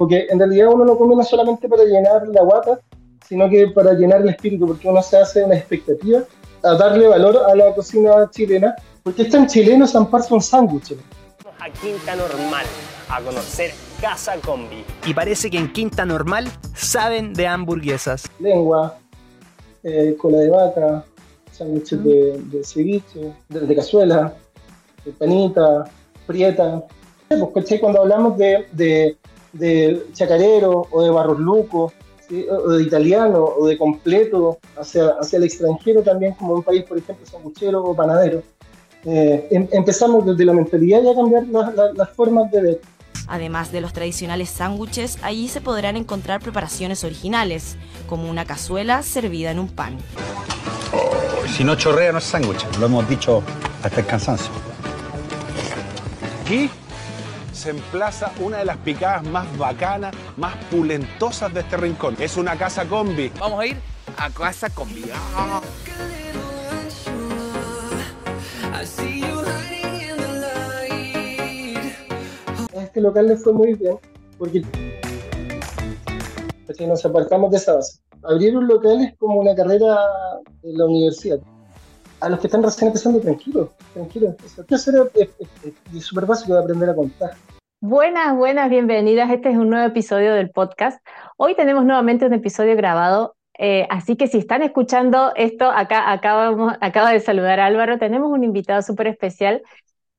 porque en realidad uno no come no solamente para llenar la guata, sino que para llenar el espíritu, porque uno se hace una expectativa a darle valor a la cocina chilena, porque es tan chileno zamparse un sándwich. A Quinta Normal a conocer Casa Combi. Y parece que en Quinta Normal saben de hamburguesas. Lengua, eh, cola de vaca, sándwiches de, de ceviche, de, cazuela, de panita, prieta. Pues, Cuando hablamos de, de, de chacarero o de barros lucos, o de italiano o de completo hacia, hacia el extranjero también, como un país, por ejemplo, sanguchero o panadero. Eh, em, empezamos desde la mentalidad ya a cambiar las formas de ver. Además de los tradicionales sándwiches, allí se podrán encontrar preparaciones originales, como una cazuela servida en un pan. si no chorrea no es sándwich, lo hemos dicho hasta el cansancio. ¿Qué? Se emplaza una de las picadas más bacanas, más pulentosas de este rincón. Es una casa combi. Vamos a ir a casa combi. Ah. A este local le fue muy bien porque si nos apartamos de esa base. Abrir un local es como una carrera en la universidad. A los que están recién empezando, tranquilos, tranquilos. Eso es súper básico de aprender a contar. Buenas, buenas, bienvenidas. Este es un nuevo episodio del podcast. Hoy tenemos nuevamente un episodio grabado, eh, así que si están escuchando esto, acá acabamos, acaba de saludar a Álvaro, tenemos un invitado súper especial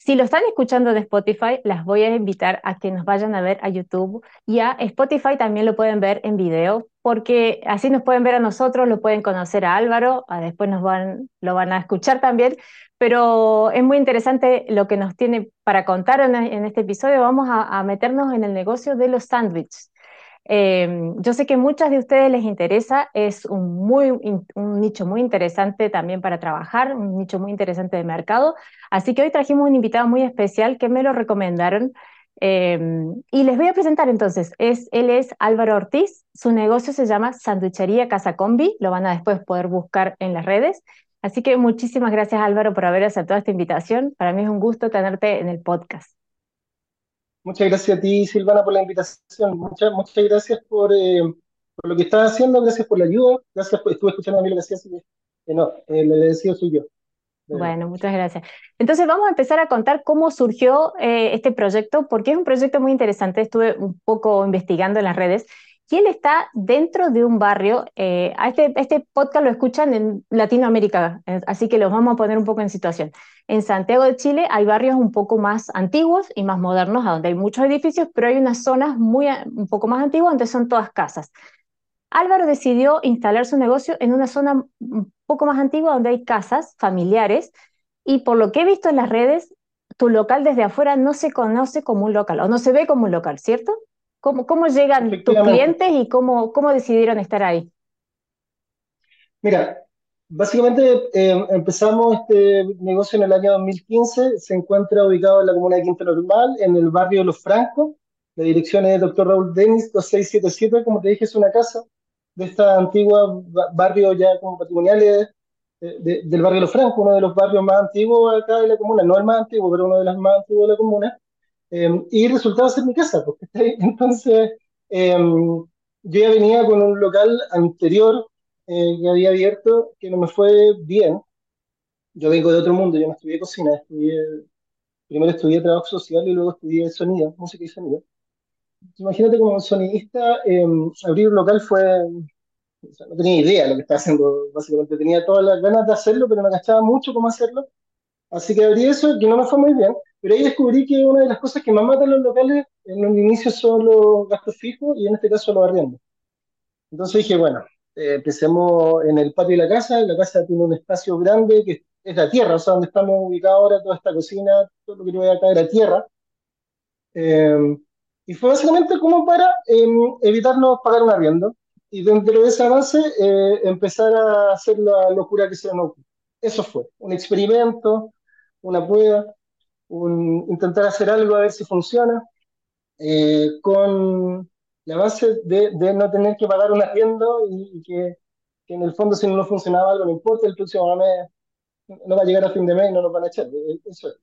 si lo están escuchando de Spotify, las voy a invitar a que nos vayan a ver a YouTube y a Spotify también lo pueden ver en video, porque así nos pueden ver a nosotros, lo pueden conocer a Álvaro, después nos van, lo van a escuchar también, pero es muy interesante lo que nos tiene para contar en, este episodio. Vamos a meternos en el negocio de los sándwiches. Em, yo sé que muchas de ustedes les interesa, es un, muy, un nicho muy interesante también para trabajar, un nicho muy interesante de mercado. Así que hoy trajimos un invitado muy especial que me lo recomendaron. Em, y les voy a presentar entonces, es, él es Álvaro Ortiz, su negocio se llama Sanduchería Casa Combi, lo van a después poder buscar en las redes. Así que muchísimas gracias Álvaro por haber aceptado esta invitación. Para mí es un gusto tenerte en el podcast. Muchas gracias a ti, Silvana, por la invitación. Muchas, muchas gracias por, eh, por lo que estás haciendo, gracias por la ayuda, gracias por, estuve escuchando a mí lo hacías, que no, el agradecido soy yo. Bueno, muchas gracias. Entonces vamos a empezar a contar cómo surgió eh, este proyecto, porque es un proyecto muy interesante. Estuve un poco investigando en las redes y él está dentro de un barrio. Eh, a este, este podcast lo escuchan en Latinoamérica, así que los vamos a poner un poco en situación. En Santiago de Chile hay barrios un poco más antiguos y más modernos, donde hay muchos edificios, pero hay unas zonas muy, un poco más antiguas donde son todas casas. Álvaro decidió instalar su negocio en una zona un poco más antigua donde hay casas familiares y por lo que he visto en las redes, tu local desde afuera no se conoce como un local o no se ve como un local, ¿cierto? ¿Cómo, cómo llegan tus clientes y cómo, cómo decidieron estar ahí? Mira, Básicamente eh, empezamos este negocio en el año 2015, se encuentra ubicado en la comuna de Quinta Normal, en el barrio de Los Francos, la dirección es Dr. Raúl Denis 2677, como te dije, es una casa de esta antigua barrio ya como patrimoniales del barrio de Los Francos, uno de los barrios más antiguos acá de la comuna, no el más antiguo, pero uno de los más antiguos de la comuna, eh, y resultaba ser mi casa, porque entonces eh, yo ya venía con un local anterior eh, que había abierto que no me fue bien. Yo vengo de otro mundo, yo no estudié cocina, estudié, primero estudié trabajo social y luego estudié sonido, música y sonido. Imagínate como sonidista, em, abrir un local fue, no tenía idea de lo que estaba haciendo, básicamente tenía todas las ganas de hacerlo, pero no gastaba mucho cómo hacerlo. Así que abrí eso, que no me fue muy bien, pero ahí descubrí que una de las cosas que más matan los locales en un inicio son los gastos fijos y en este caso los arriendos. Entonces dije, bueno, eh, empecemos en el patio de la casa. La casa tiene un espacio grande que es la tierra, o sea, donde estamos ubicados ahora, toda esta cocina, todo lo que voy a caer a tierra. Eh, y fue básicamente como para em, evitarnos pagar un arriendo. Y dentro de esa base, eh, empezar a hacer la locura que se nos ocurre. Eso fue, un experimento, una prueba, un, intentar hacer algo a ver si funciona, con la base de, de, no tener que pagar un arriendo y, que, que, en el fondo si no funcionaba algo no importa, el próximo mes no va a llegar a fin de mes y no nos van a echar. E, e, eso es.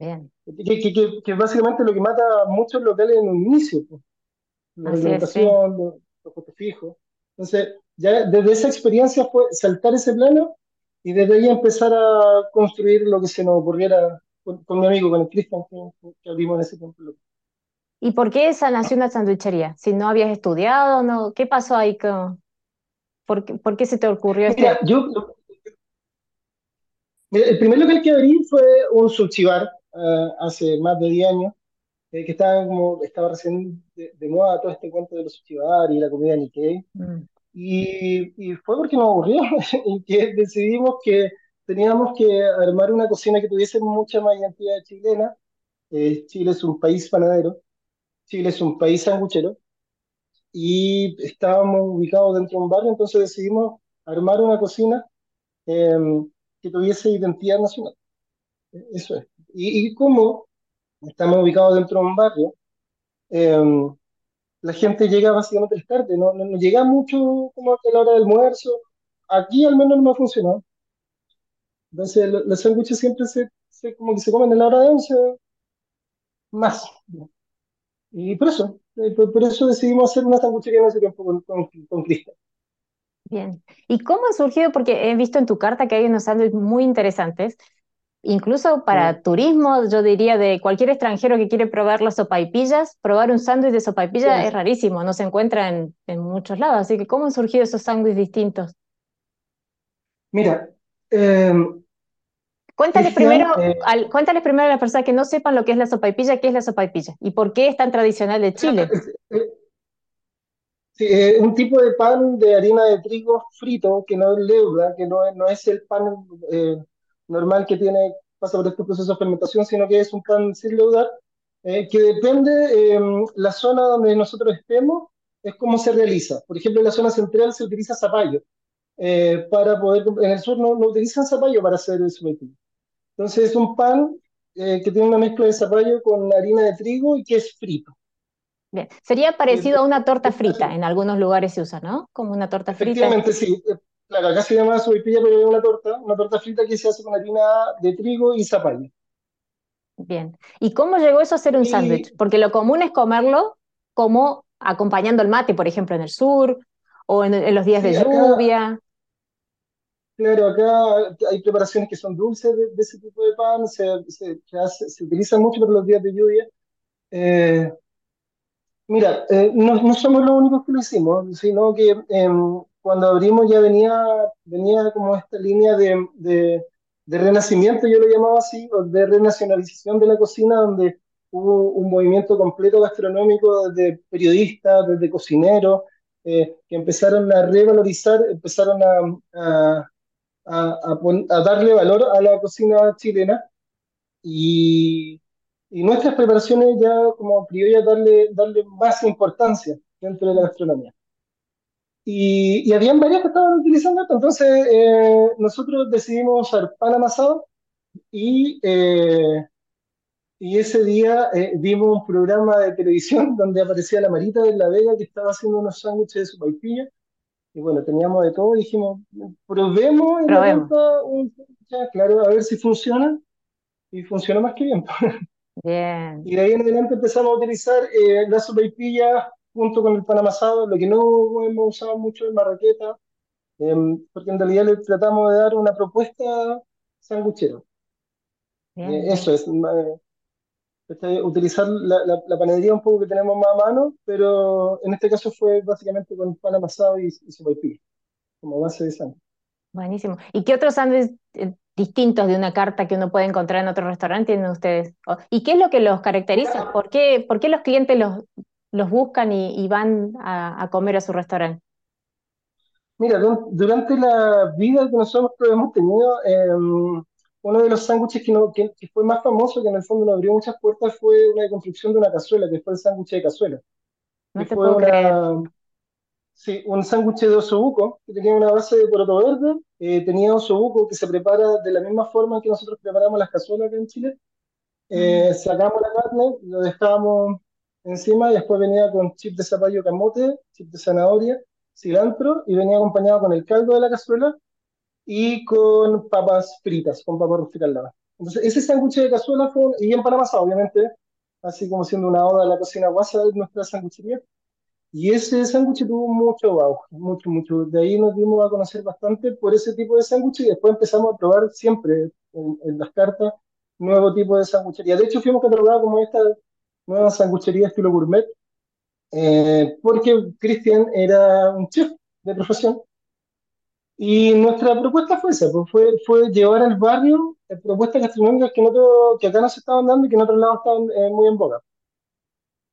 Bien. Que, que, que, básicamente lo que mata a muchos locales en un inicio. la Así es, sí. los, los costos fijos. Entonces, ya desde esa experiencia fue saltar ese plano y desde ahí empezar a construir lo que se nos ocurriera con, con mi amigo, con el Cristian, que, que abrimos en ese tiempo. ¿Y por qué esa nació una sandwichería? Si no habías estudiado, no, ¿qué pasó ahí? con- ¿Por qué, por qué se te ocurrió esto? Mira, yo, el primer local que abrí fue un sushi eh, hace más de 10 años, eh, que estaba, como, estaba recién de, de moda todo este cuento de los sushi bar y la comida Nikkei. Mm, Y, y fue porque nos aburrió y que decidimos que teníamos que armar una cocina que tuviese mucha más identidad chilena. Eh, Chile es un país panadero, Chile es un país sanguchero y estábamos ubicados dentro de un barrio, entonces decidimos armar una cocina eh, que tuviese identidad nacional. Eh, Eso es. Y, y como estamos ubicados dentro de un barrio, eh, la gente llega básicamente tarde, no, no, no llega mucho como a la hora del almuerzo. Aquí al menos no me ha funcionado. Entonces lo- los sándwiches siempre se, se- como que se comen a la hora de once más. Y por eso, eh, por, por eso decidimos hacer una sanguchería en ese tiempo con, con, con Cristian. Bien. ¿Y cómo han surgido? Porque he visto en tu carta que hay unos sándwiches muy interesantes, incluso para turismo, yo diría de cualquier extranjero que quiere probar las sopaipillas, probar un sándwich de sopaipilla Sí. es rarísimo, no se encuentra en, en muchos lados. Así que, ¿cómo han surgido esos sándwiches distintos? Mira, eh, Cuéntales primero, eh, al, cuéntales primero a las personas que no sepan lo que es la sopaipilla, qué es la sopaipilla y por qué es tan tradicional de Chile. eh, sí, eh, un tipo de pan de harina de trigo frito que no es leuda, que no es, no es el pan eh, normal que tiene, pasa por este proceso de fermentación, sino que es un pan sin leudar, eh, que depende eh, la zona donde nosotros estemos, es cómo se realiza. Por ejemplo, en la zona central se utiliza zapallo, eh, para poder, en el sur no, no utilizan zapallo para hacer el sopaipilla. Entonces es un pan eh, que tiene una mezcla de zapallo con harina de trigo y que es frito. Bien. Sería parecido a una torta frita, en algunos lugares se usa, ¿no? Como una torta frita. Efectivamente, sí. Claro, acá se llama sopaipilla, pero es una torta, una torta frita que se hace con harina de trigo y zapallo. Bien. ¿Y cómo llegó eso a ser un Y sándwich? Porque lo común es comerlo como acompañando el mate, por ejemplo, en el sur, o en, en los días de acá, lluvia. claro, acá hay preparaciones que son dulces de, de ese tipo de pan, se, se, se hace- se utilizan mucho para los días de lluvia. Eh, Mira, eh, no, no somos los únicos que lo hicimos, sino que em, cuando abrimos ya venía, venía como esta línea de, de, de renacimiento, yo lo llamaba así, de renacionalización de la cocina, donde hubo un movimiento completo gastronómico desde periodistas, desde cocineros, eh, que empezaron a revalorizar, empezaron a, a, a, a darle valor a la cocina chilena y, y nuestras preparaciones ya como criollas darle, darle más importancia dentro de la gastronomía. Y, y habían varias que estaban utilizando esto, entonces eh, nosotros decidimos usar pan amasado y, eh, y ese día eh, vimos un programa de televisión donde aparecía la Marita de la Vega que estaba haciendo unos sándwiches de sopaipilla y bueno, teníamos de todo y dijimos, probemos Probemos. un sándwich, claro, a ver si funciona y funcionó más que bien. Bien. Y de ahí en adelante empezamos a utilizar eh, la sopaipilla junto con el pan amasado, lo que no hemos usado mucho es marraqueta, em, porque en realidad le tratamos de dar una propuesta sanguchera. Eh, eso es, eh, utilizar la, la- la panadería un poco que tenemos más a mano, pero en este caso fue básicamente con pan amasado y, y sopaipilla, como base de sándwich. Buenísimo. ¿Y qué otros sándwiches eh, distintos de una carta que uno puede encontrar en otro restaurante tienen ustedes? ¿Y qué es lo que los caracteriza? ¿Por qué, por qué los clientes los, los buscan y, y van a, a comer a su restaurante? Mira, du- durante la vida que nosotros hemos tenido, eh, uno de los sándwiches que, no- que- que fue más famoso, que en el fondo nos abrió muchas puertas, fue una construcción de una cazuela, que fue el sándwich de cazuela. No Que te fue puedo creer. una, sí, un sándwich de osobuco, que tenía una base de poroto verde, eh, tenía osobuco que se prepara de la misma forma en que nosotros preparamos las cazuelas acá en Chile. Eh, sacamos la carne, lo dejábamos encima y después venía con chip de zapallo camote, chip de zanahoria, cilantro y venía acompañado con el caldo de la cazuela y con papas fritas, con papas fritas al lado. Entonces, ese sándwich de cazuela fue, y en Panamá, obviamente, así como siendo una oda a la cocina guasa de nuestra sanguchería. Y ese sándwich tuvo mucho auge, mucho, mucho. De ahí nos dimos a conocer bastante por ese tipo de sándwich y después empezamos a probar siempre en, en las cartas nuevo tipo de sanguchería. De hecho, fuimos catalogados como esta nueva sanguchería estilo gourmet, eh, porque Cristian era un chef de profesión. Y nuestra propuesta fue esa, pues fue, fue llevar al barrio eh, propuestas gastronómicas que, en otro- que acá no se estaban dando y que en otros lados estaban eh, muy en boga.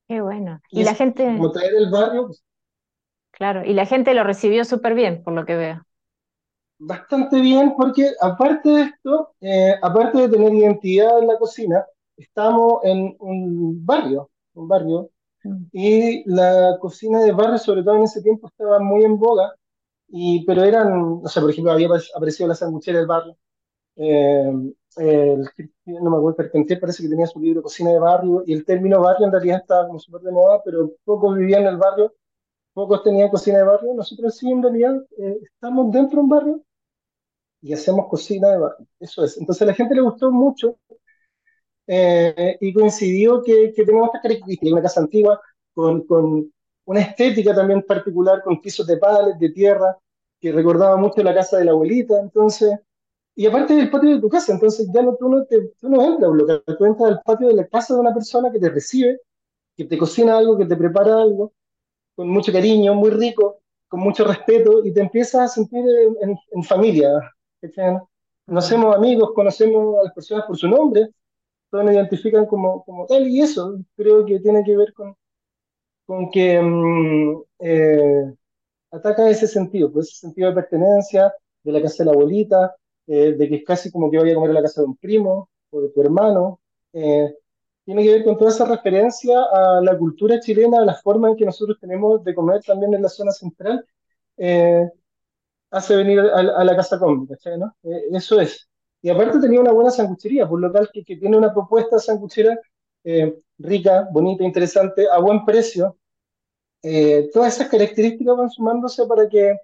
Qué bueno. Y Y la es gente, como traer el barrio, pues, claro, y la gente lo recibió súper bien, por lo que veo. Bastante bien, porque aparte de esto, eh, aparte de tener identidad en la cocina, estamos en un barrio, un barrio, y la cocina de barrio, sobre todo en ese tiempo, estaba muy en boga, y, pero eran, o sea, por ejemplo, había apare- aparecido la sanguchera del barrio, eh, el, no me acuerdo, Carpentier parece que tenía su libro Cocina de Barrio, y el término barrio en realidad estaba como súper de moda, pero pocos vivían en el barrio, pocos tenían cocina de barrio, nosotros sí, en realidad, eh, estamos dentro de un barrio, y hacemos cocina de barrio. Eso es. Entonces a la gente le gustó mucho eh, y coincidió que, que tenemos estas características. Una casa antigua con, con una estética también particular, con pisos de palet, de tierra, que recordaba mucho la casa de la abuelita. Entonces, y aparte del patio de tu casa, entonces ya no, tú, no te, tú no entras a un local, tú entras al patio de la casa de una persona que te recibe, que te cocina algo, que te prepara algo, con mucho cariño, muy rico, con mucho respeto, y te empiezas a sentir en, en- en familia. Nos hacemos amigos, conocemos a las personas por su nombre, nos identifican como, como tal, y eso creo que tiene que ver con, con que mm, eh, ataca ese sentido, pues ese sentido de pertenencia, de la casa de la abuelita, eh, de que es casi como que vaya a comer a la casa de un primo o de tu hermano. eh, tiene que ver con toda esa referencia a la cultura chilena, a la forma en que nosotros tenemos de comer también en la zona central, eh, hace venir a, a la casa ¿cachai, no? Eh, eso es. Y aparte tenía una buena sanguchería, por lo tal que, tiene una propuesta sanguchera eh, rica, bonita, interesante, a buen precio. Eh, todas esas características van sumándose para que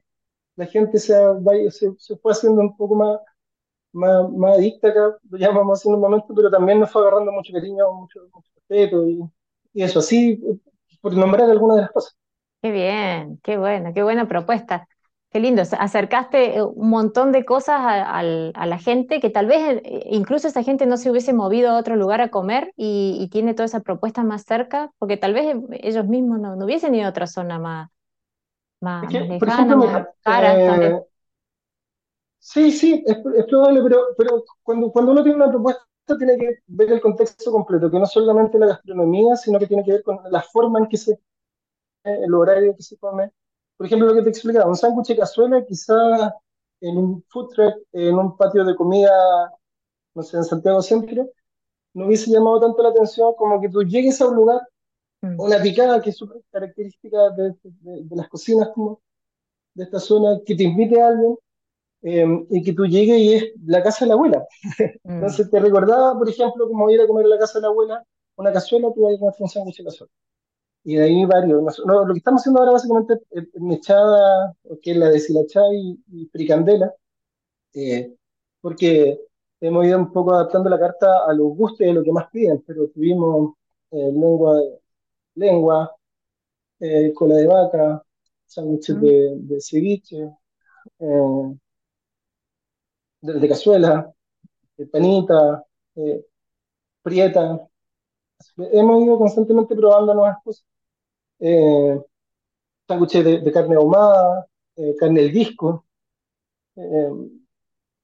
la gente sea, se, se fue haciendo un poco más, más, más adicta acá, lo llamamos en un momento, pero también nos fue agarrando mucho cariño, mucho, mucho respeto y, y eso, así, por nombrar algunas de las cosas. Qué bien, qué bueno, qué buena propuesta. Qué lindo, acercaste eh, un montón de cosas a, la gente que tal vez eh, incluso esa gente no se hubiese movido a otro lugar a comer y, y tiene toda esa propuesta más cerca, porque tal vez eh, ellos mismos no, no hubiesen ido a otra zona más, más, Es que, más lejana, ejemplo, más mira, cara sí, sí, es, es probable, pero, pero cuando, cuando uno tiene una propuesta tiene que ver el contexto completo, que no solamente la gastronomía, sino que tiene que ver con la forma en que se, el horario que se come. Por ejemplo, lo que te explicaba, un sándwich de cazuela, quizás en un food truck, en un patio de comida, no sé, en Santiago Centro, no hubiese llamado tanto la atención como que tú llegues a un lugar, Mm, una picada que es súper característica de, de- de las cocinas como de esta zona, que te invite a alguien eh, y que tú llegues y es la casa de la abuela. mm. Entonces te recordaba, por ejemplo, como ir a comer a la casa de la abuela, una cazuela, tú vas a comer un sándwich de cazuela. Y de ahí varios. Nos- no, lo que estamos haciendo ahora básicamente es es mechada, que es la deshilachada y, y fricandela, eh, porque hemos ido un poco adaptando la carta a los gustos y a lo que más piden, pero tuvimos eh, lengua, lengua eh, cola de vaca, sándwiches Mm. de, de ceviche, eh, de, de cazuela, de panita, eh, prieta. Hemos ido constantemente probando nuevas cosas. Eh, sándwiches de, de carne ahumada, eh, carne del disco, eh,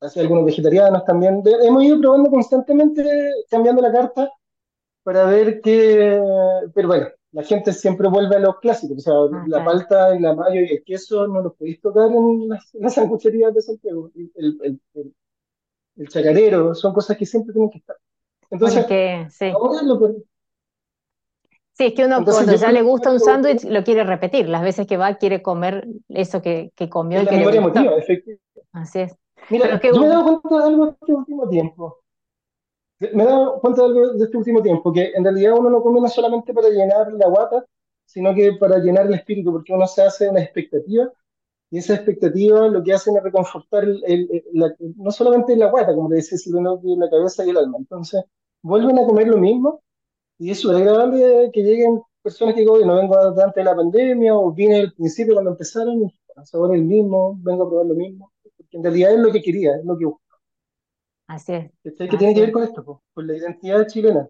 así algunos vegetarianos también. De- hemos ido probando constantemente, cambiando la carta para ver qué, pero bueno, la gente siempre vuelve a los clásicos, o sea, la palta y la mayo y el queso no los podéis tocar en las, sangucherías de Santiago. El, el, el, el chacarero, son cosas que siempre tienen que estar. Entonces, sí. ahora lo Sí, es que uno entonces cuando ya le gusta un es sándwich lo quiere repetir. Las veces que va quiere comer eso que, que comió y la que le memoria gustó. emotiva, efectivamente. Así es. Mira, Pero yo me he dado cuenta de algo este último tiempo. Me he dado cuenta de algo de este último tiempo, que en realidad uno no come no solamente para llenar la guata, sino que para llenar el espíritu, porque uno se hace una expectativa, y esa expectativa lo que hacen es reconfortar el, el- el- la- no solamente la guata, como te decía, sino que la cabeza y el alma. Entonces, vuelven a comer lo mismo, y es súper agradable que lleguen personas que digo, no vengo antes de la pandemia o vine al principio cuando empezaron y ahora el mismo, vengo a probar lo mismo. Porque en realidad es lo que quería, es lo que busco. Así es. ¿Qué tiene que ver con esto? Con la identidad chilena.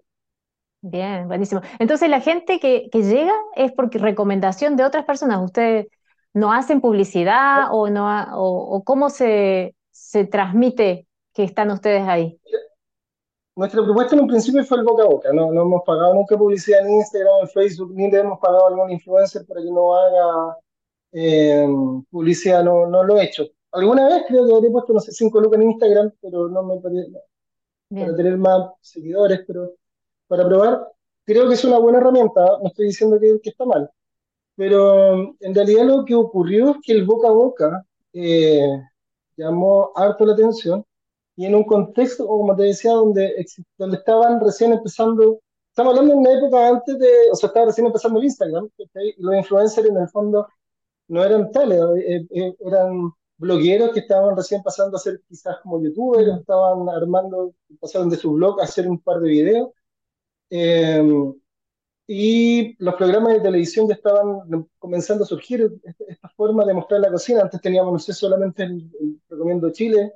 Bien, buenísimo. Entonces la gente que, que llega es porque recomendación de otras personas. ¿Ustedes no hacen publicidad o, no o, o cómo se, se transmite que están ustedes ahí? Nuestra propuesta en un principio fue el boca a boca, no, no hemos pagado nunca publicidad en Instagram, en Facebook, ni le hemos pagado a algún influencer para que no haga eh, publicidad, no, no lo he hecho. Alguna vez creo que habría puesto, no sé, 5 lucas en Instagram, pero no me parece, para tener más seguidores, pero para probar, creo que es una buena herramienta, no estoy diciendo que, que está mal, pero en realidad lo que ocurrió es que el boca a boca eh, llamó harto la atención y en un contexto, como te decía, donde, donde estaban recién empezando, estamos hablando de una época antes de, o sea, estaba recién empezando el Instagram, y los influencers en el fondo no eran tales, eh, eh, eran blogueros que estaban recién pasando a ser quizás como youtubers, estaban armando, pasaron de su blog a hacer un par de videos. Eh, y los programas de televisión ya estaban comenzando a surgir esta, forma de mostrar la cocina. Antes teníamos, no sé, solamente el, Recomiendo Chile,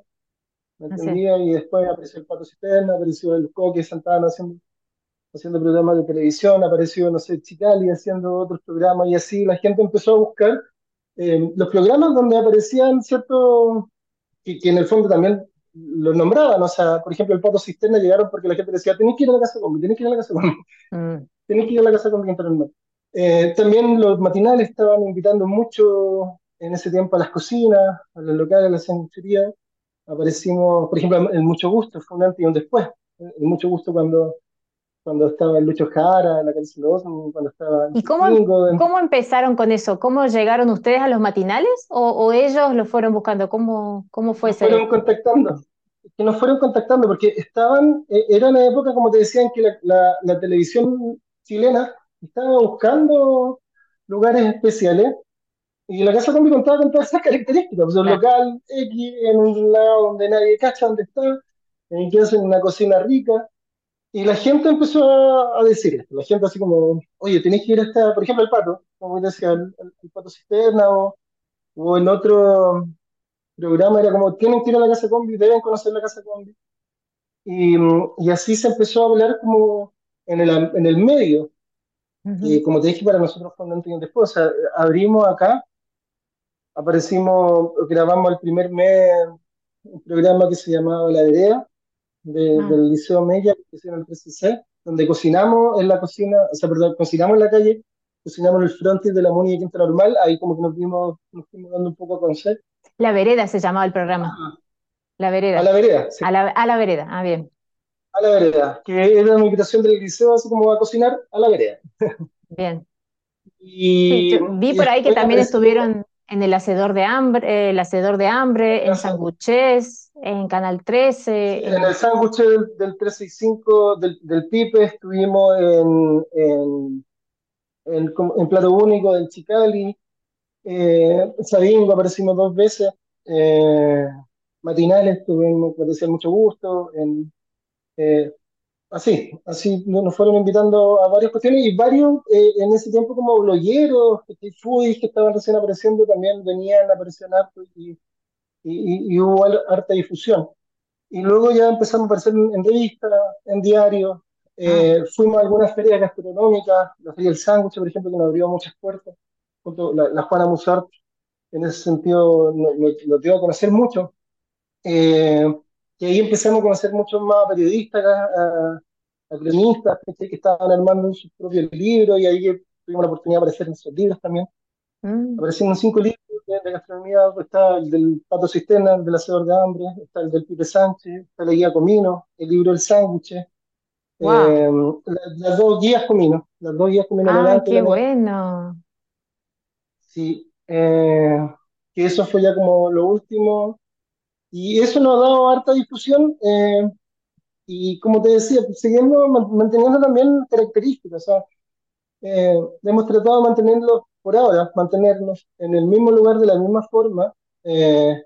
Y después apareció el Pato Cisterna, apareció el Coque Santana haciendo, haciendo programas de televisión, apareció, no sé, Chicali haciendo otros programas y así la gente empezó a buscar eh, los programas donde aparecían ciertos, que, que, en el fondo también los nombraban, o sea, por ejemplo, el Pato Cisterna llegaron porque la gente decía, tenés que ir a la casa conmigo, tenés que ir a la casa conmigo, mm. tenés que ir a la casa conmigo eh, también los matinales estaban invitando mucho en ese tiempo a las cocinas, a los locales, a la sanguchería. Aparecimos, por ejemplo, en Mucho Gusto, fue un antes y un después. En Mucho Gusto cuando cuando estaba el Lucho Jara, la Cárcel cuando estaba... ¿Y cómo, cómo empezaron con eso? ¿Cómo llegaron ustedes a los matinales o, o ellos lo fueron buscando? ¿Cómo, cómo fue nos fueron contactando, que nos fueron contactando porque estaban, eh, era una época, como te decía, en que la, la, la televisión chilena estaba buscando lugares especiales y la Casa Combi contaba con todas esas características, pues, un local X en un lado donde nadie cacha dónde está, en que hacen una cocina rica, y la gente empezó a, decir esto, la gente así como, oye, tenéis que ir a esta, por ejemplo, el pato, como decía, el, el, pato cisterna, o, o en otro programa era como, tienen que ir a la casa combi, deben conocer la casa combi. Y, y así se empezó a hablar como en el, en el medio. Y como te dije, para nosotros fue un después, o sea, abrimos acá, aparecimos, grabamos el primer mes un programa que se llamaba La Vereda, Ah. del Liceo Mella, que es en el 3 donde cocinamos en la cocina, o sea, perdón, cocinamos en la calle, cocinamos en el frontis de la Muni de Quinta Normal, ahí como que nos fuimos, nos fuimos dando un poco a conocer. La Vereda se llamaba el programa. Ah. La Vereda. A la Vereda, sí. A la, a la Vereda, ah, bien. A la Vereda, que era una invitación del liceo, así como a cocinar a la Vereda. Bien. Y, vi por ahí que también estuvieron en el Hacedor de Hambre, el Hacedor de Hambre, en Sanguchés, en Canal 13. en el sándwich del, del 365 del, del Pipe estuvimos en, en, en, Plato Único del Chicali, eh, Sabingo aparecimos dos veces, eh, matinales tuvimos, me mucho gusto, en, eh, así, así nos fueron invitando a varias cuestiones y varios eh, en ese tiempo como blogueros, que, que estaban recién apareciendo también venían a aparecer y y, hubo harta difusión. Y luego ya empezamos a aparecer en, revistas, en diarios, eh, ah. fuimos a algunas ferias gastronómicas, la Feria del Sándwich, por ejemplo, que nos abrió muchas puertas, junto la, la Juana Musart, en ese sentido lo dio a conocer mucho. Eh, y ahí empezamos a conocer muchos más periodistas, a, a cronistas, que estaban armando sus propios libros, y ahí tuvimos la oportunidad de aparecer en sus libros también. Mm. Aparecieron cinco libros de gastronomía está el del Pato Cisterna, el del Hacedor de Hambre, está el del Pipe Sánchez, está la guía Comino, el libro El Sándwich, eh, las, dos guías Comino, las dos guías Comino. ¡Ah, qué bueno! Sí, eh, que eso fue ya como lo último, y eso nos ha dado harta discusión, eh, y como te decía, pues, seguimos manteniendo también características, o sea, hemos tratado de mantenerlo por ahora, mantenernos en el mismo lugar de la misma forma, eh,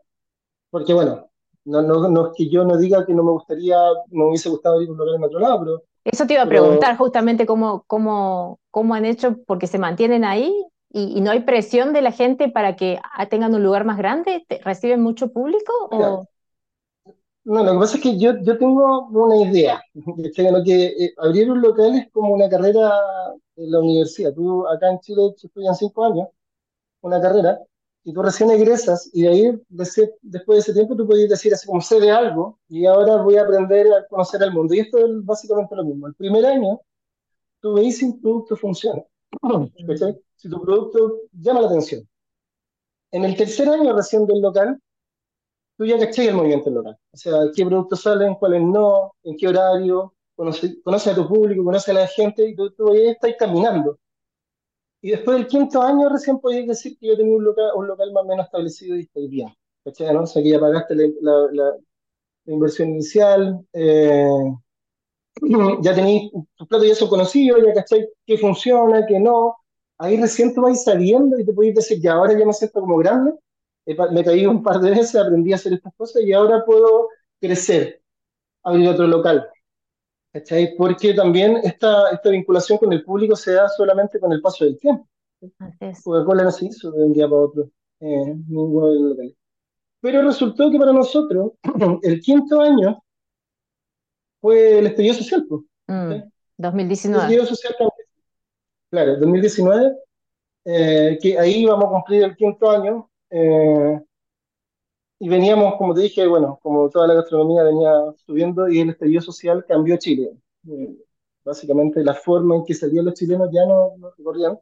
porque bueno, no, no, no, es que yo no diga que no me gustaría, me hubiese gustado ir a un lugar en otro lado, pero Eso te iba a Pero- preguntar justamente cómo, cómo, cómo han hecho, porque se mantienen ahí y, y no hay presión de la gente para que ah, tengan un lugar más grande. ¿Te- ¿Reciben mucho público? O... No, lo que pasa es que yo, yo tengo una idea. Lo que eh, abrir un local es como una carrera en la universidad. Tú acá en Chile estudian cinco años, una carrera, y tú recién egresas, y de ahí, después de ese tiempo, tú puedes decir así como sé de algo, y ahora voy a aprender a conocer el mundo. Y esto es básicamente lo mismo. El primer año, tú veis si un producto funciona. ¿cachai? Si tu producto llama la atención. En el tercer año recién del local, tú ya cachai el movimiento local. O sea, qué productos salen, cuáles no, en qué horario, conoce, conoce a tu público, conoce a la gente y tú, tú ahí estás caminando. Y después del quinto año recién podías decir que yo tenía un local, un local más o menos establecido y estoy bien. ¿Cachai? ¿no? O sea, que ya pagaste la, la- la- la inversión inicial, eh, ya tenéis, tus platos ya son conocidos, ya cachai qué funciona, qué no. Ahí recién tú vas sabiendo y te podéis decir, ya ahora ya me siento como grande, pa- me caí un par de veces, aprendí a hacer estas cosas y ahora puedo crecer, abrir otro local. ¿Cachai? Porque también esta, esta vinculación con el público se da solamente con el paso del tiempo. Coca-Cola no se hizo de un día para otro, eh, locales. Pero resultó que para nosotros, el quinto año fue el estallido social, pues. Mm, ¿sí? El 2019. estallido social también. Claro, 2019, eh, que ahí vamos a cumplir el quinto año, eh, y veníamos, como te dije, bueno, como toda la gastronomía venía subiendo y el estallido social cambió Chile. Eh, básicamente la forma en que salían los chilenos ya no, no recorrían.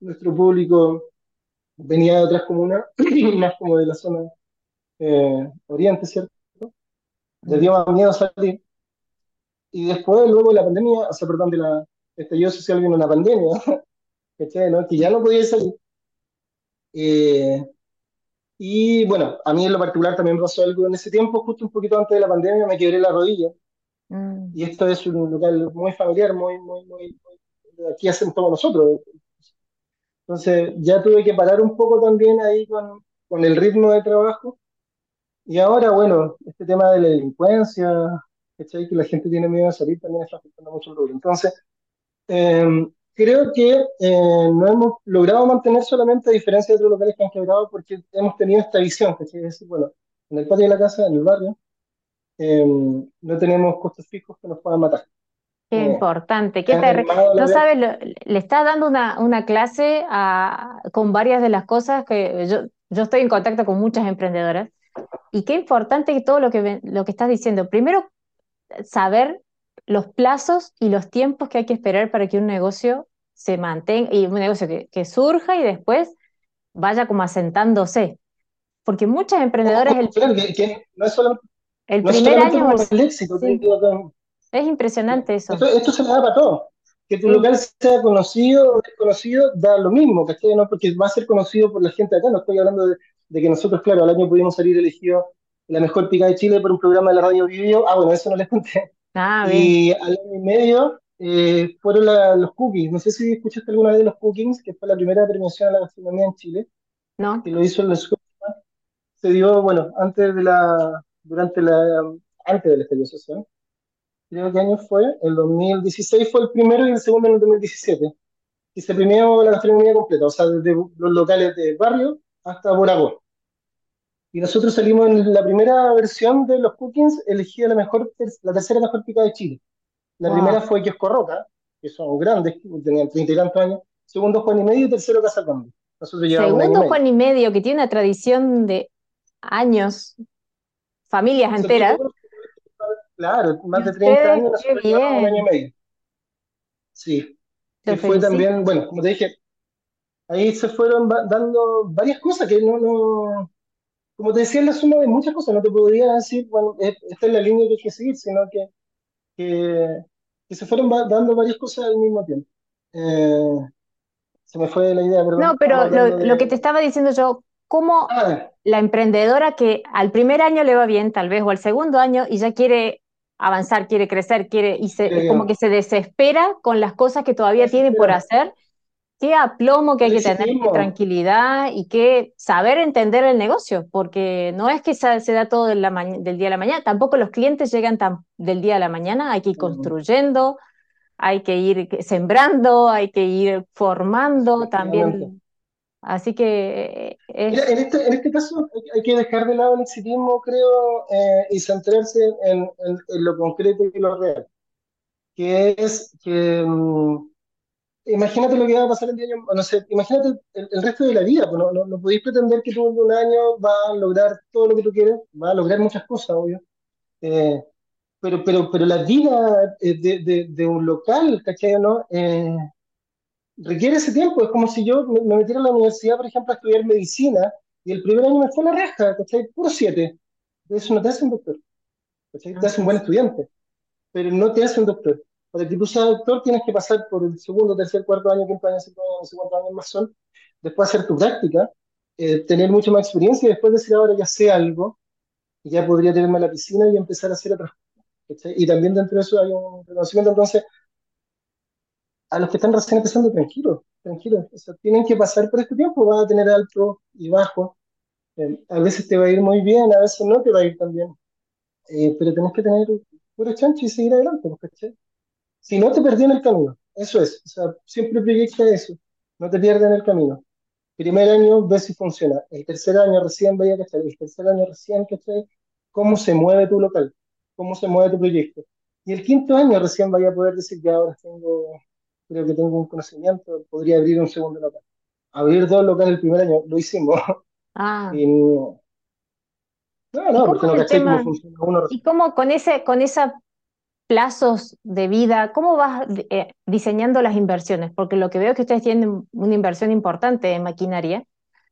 Nuestro público venía de otras comunas, más como de la zona eh, oriente, ¿cierto? Les dio más miedo salir. Y después, luego de la pandemia, o sea, perdón, de la estallido social vino una pandemia, ¿cachai? ¿no? Que ya no podía salir. Eh, y bueno, a mí en lo particular también pasó algo en ese tiempo, justo un poquito antes de la pandemia, me quebré la rodilla. Mm, Y esto es un local muy familiar, muy, muy, muy, muy- aquí hacen todos nosotros. Entonces ya tuve que parar un poco también ahí con, con el ritmo de trabajo. Y ahora, bueno, este tema de la delincuencia, ¿cachai? Que la gente tiene miedo de salir, también está afectando mucho el rubro. Entonces, eh, creo que eh, no hemos logrado mantener solamente, a diferencia de otros locales que han quebrado, porque hemos tenido esta visión, ¿cachai? Es decir, bueno, en el patio de la casa, en el barrio, eh, no tenemos costos fijos que nos puedan matar. Qué Eh, importante. ¿Qué te No sabes, lo- le estás dando una, una clase a- con varias de las cosas que yo, yo estoy en contacto con muchas emprendedoras y qué importante que todo lo que, lo que estás diciendo. Primero, saber los plazos y los tiempos que hay que esperar para que un negocio se mantenga y un negocio que, que surja y después vaya como asentándose. Porque muchas emprendedoras el, que, que no es solamente, el no primer año el- éxito, sí. es impresionante eso. Esto, esto se le da para todo. Que tu Sí. local sea conocido o desconocido, da lo mismo, ¿cachai? ¿No? Porque va a ser conocido por la gente acá. No estoy hablando de, de que nosotros, claro, al año pudimos salir elegidos la mejor pica de Chile por un programa de la radio Video. Ah, bueno, eso no les conté. Ah, bien. Y al año y medio eh, fueron la- los cookies. No sé si escuchaste alguna vez de los cookies, que fue la primera premiación a la gastronomía en Chile, ¿No? que lo hizo el Scotia. Se dio, bueno, antes de la, durante la, antes del estallido social. Creo que año fue, el 2016 fue el primero y el segundo en el 2017. Y se premió la gastronomía completa, o sea, desde los locales de barrio hasta Boragó. Y nosotros salimos en la primera versión de los cookings, elegida la mejor, la tercera mejor pica de Chile. La Wow. primera fue Kiosco Roca, que son grandes, que tenían treinta y tantos años. Segundo Juan y medio y tercero Casa. Nosotros llevamos y Segundo. Juan y medio, que tiene una tradición de años, familias enteras. Claro, más de 30 ustedes, años, nosotros llevamos un año y medio. Sí. Y fue también, bueno, como te dije, ahí se fueron dando varias cosas que no, no, como te decía, es la suma de muchas cosas, no te podría decir, bueno, es- esta es la línea que hay que seguir, sino que, que, que se fueron dando varias cosas al mismo tiempo. Eh, se me fue la idea, perdón. No, pero lo, hablando lo que de... te estaba diciendo yo, ¿cómo Ah, la emprendedora que al primer año le va bien, tal vez, o al segundo año, y ya quiere avanzar, quiere crecer, quiere, y se, eh, como que se desespera con las cosas que todavía tiene por hacer, qué aplomo que hay que tener, qué tranquilidad y qué saber entender el negocio, porque no es que se, se da todo de la del día a la mañana, tampoco los clientes llegan tan del día a la mañana, hay que ir construyendo, hay que ir sembrando, hay que ir formando también. Así que eh, Mira, es, en este, en este caso hay, hay que dejar de lado el exitismo, creo, eh, y centrarse en, en- en lo concreto y lo real, que es que mm, imagínate lo que va a pasar el día, no sé, imagínate el, el resto de la vida, pues no, no, no podéis pretender que tú en un año vas a lograr todo lo que tú quieres, vas a lograr muchas cosas, obvio, eh, pero, pero, pero la vida eh, de, de, de un local, ¿cachai o no? Eh, requiere ese tiempo. Es como si yo me, me metiera a la universidad, por ejemplo, a estudiar medicina y el primer año me fue la raja, ¿cachai? Puro siete. Eso no te hace un doctor, ¿cachai? Te hace así un buen es. estudiante, pero no te hace un doctor. Para que tú seas doctor tienes que pasar por el segundo, tercer, cuarto año, quinto año, sexto año, no cuántos años más son, después hacer tu práctica, eh, tener mucha más experiencia y después decir ahora ya sé algo, y ya podría tirarme a la piscina y empezar a hacer otras cosas. Y también dentro de eso hay un reconocimiento, entonces, a los que están recién empezando, tranquilos, tranquilos. O sea, tienen que pasar por este tiempo, van a tener alto y bajo. Eh, a veces te va a ir muy bien, a veces no te va a ir tan bien. Eh, pero tenés que tener puro chancho y seguir adelante, pues, ¿cachai? Si no, te perdí en el camino. Eso es. O sea, siempre proyecta eso. No te pierdas en el camino. Primer año, ves si funciona. El tercer año recién vaya a cachar. El tercer año recién, ¿cachai? Cómo se mueve tu local, cómo se mueve tu proyecto. Y el quinto año recién vaya a poder decir que ahora tengo, creo que tengo un conocimiento, podría abrir un segundo local. Abrir dos locales el primer año, lo hicimos. Ah, Y no, no, ¿y no, porque no caché cómo funciona uno ¿Y cómo con ese, con esa plazos de vida, cómo vas eh, diseñando las inversiones? Porque lo que veo es que ustedes tienen una inversión importante en maquinaria,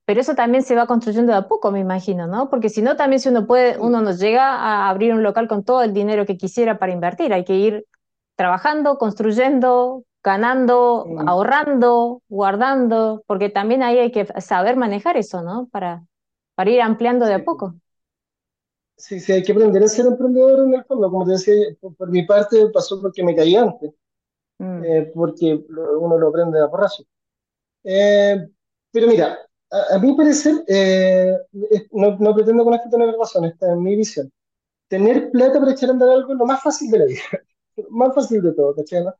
pero eso también se va construyendo de a poco, me imagino, ¿no? Porque si no, también si uno puede, uno nos llega a abrir un local con todo el dinero que quisiera para invertir, hay que ir trabajando, construyendo, ganando, ahorrando, guardando, porque también ahí hay que saber manejar eso, ¿no? Para, para ir ampliando de Sí, a poco. Sí, sí, hay que aprender a ser emprendedor en el fondo. Como te decía, por, por mi parte pasó porque me caí antes, Mm, eh, porque lo- uno lo aprende a porrazo. Eh, pero mira, a, a mi parecer, eh, no, no pretendo con esto tener razón, esta es mi visión. Tener plata para echar a andar algo es lo más fácil de la vida, lo más fácil de todo, ¿cachai, no?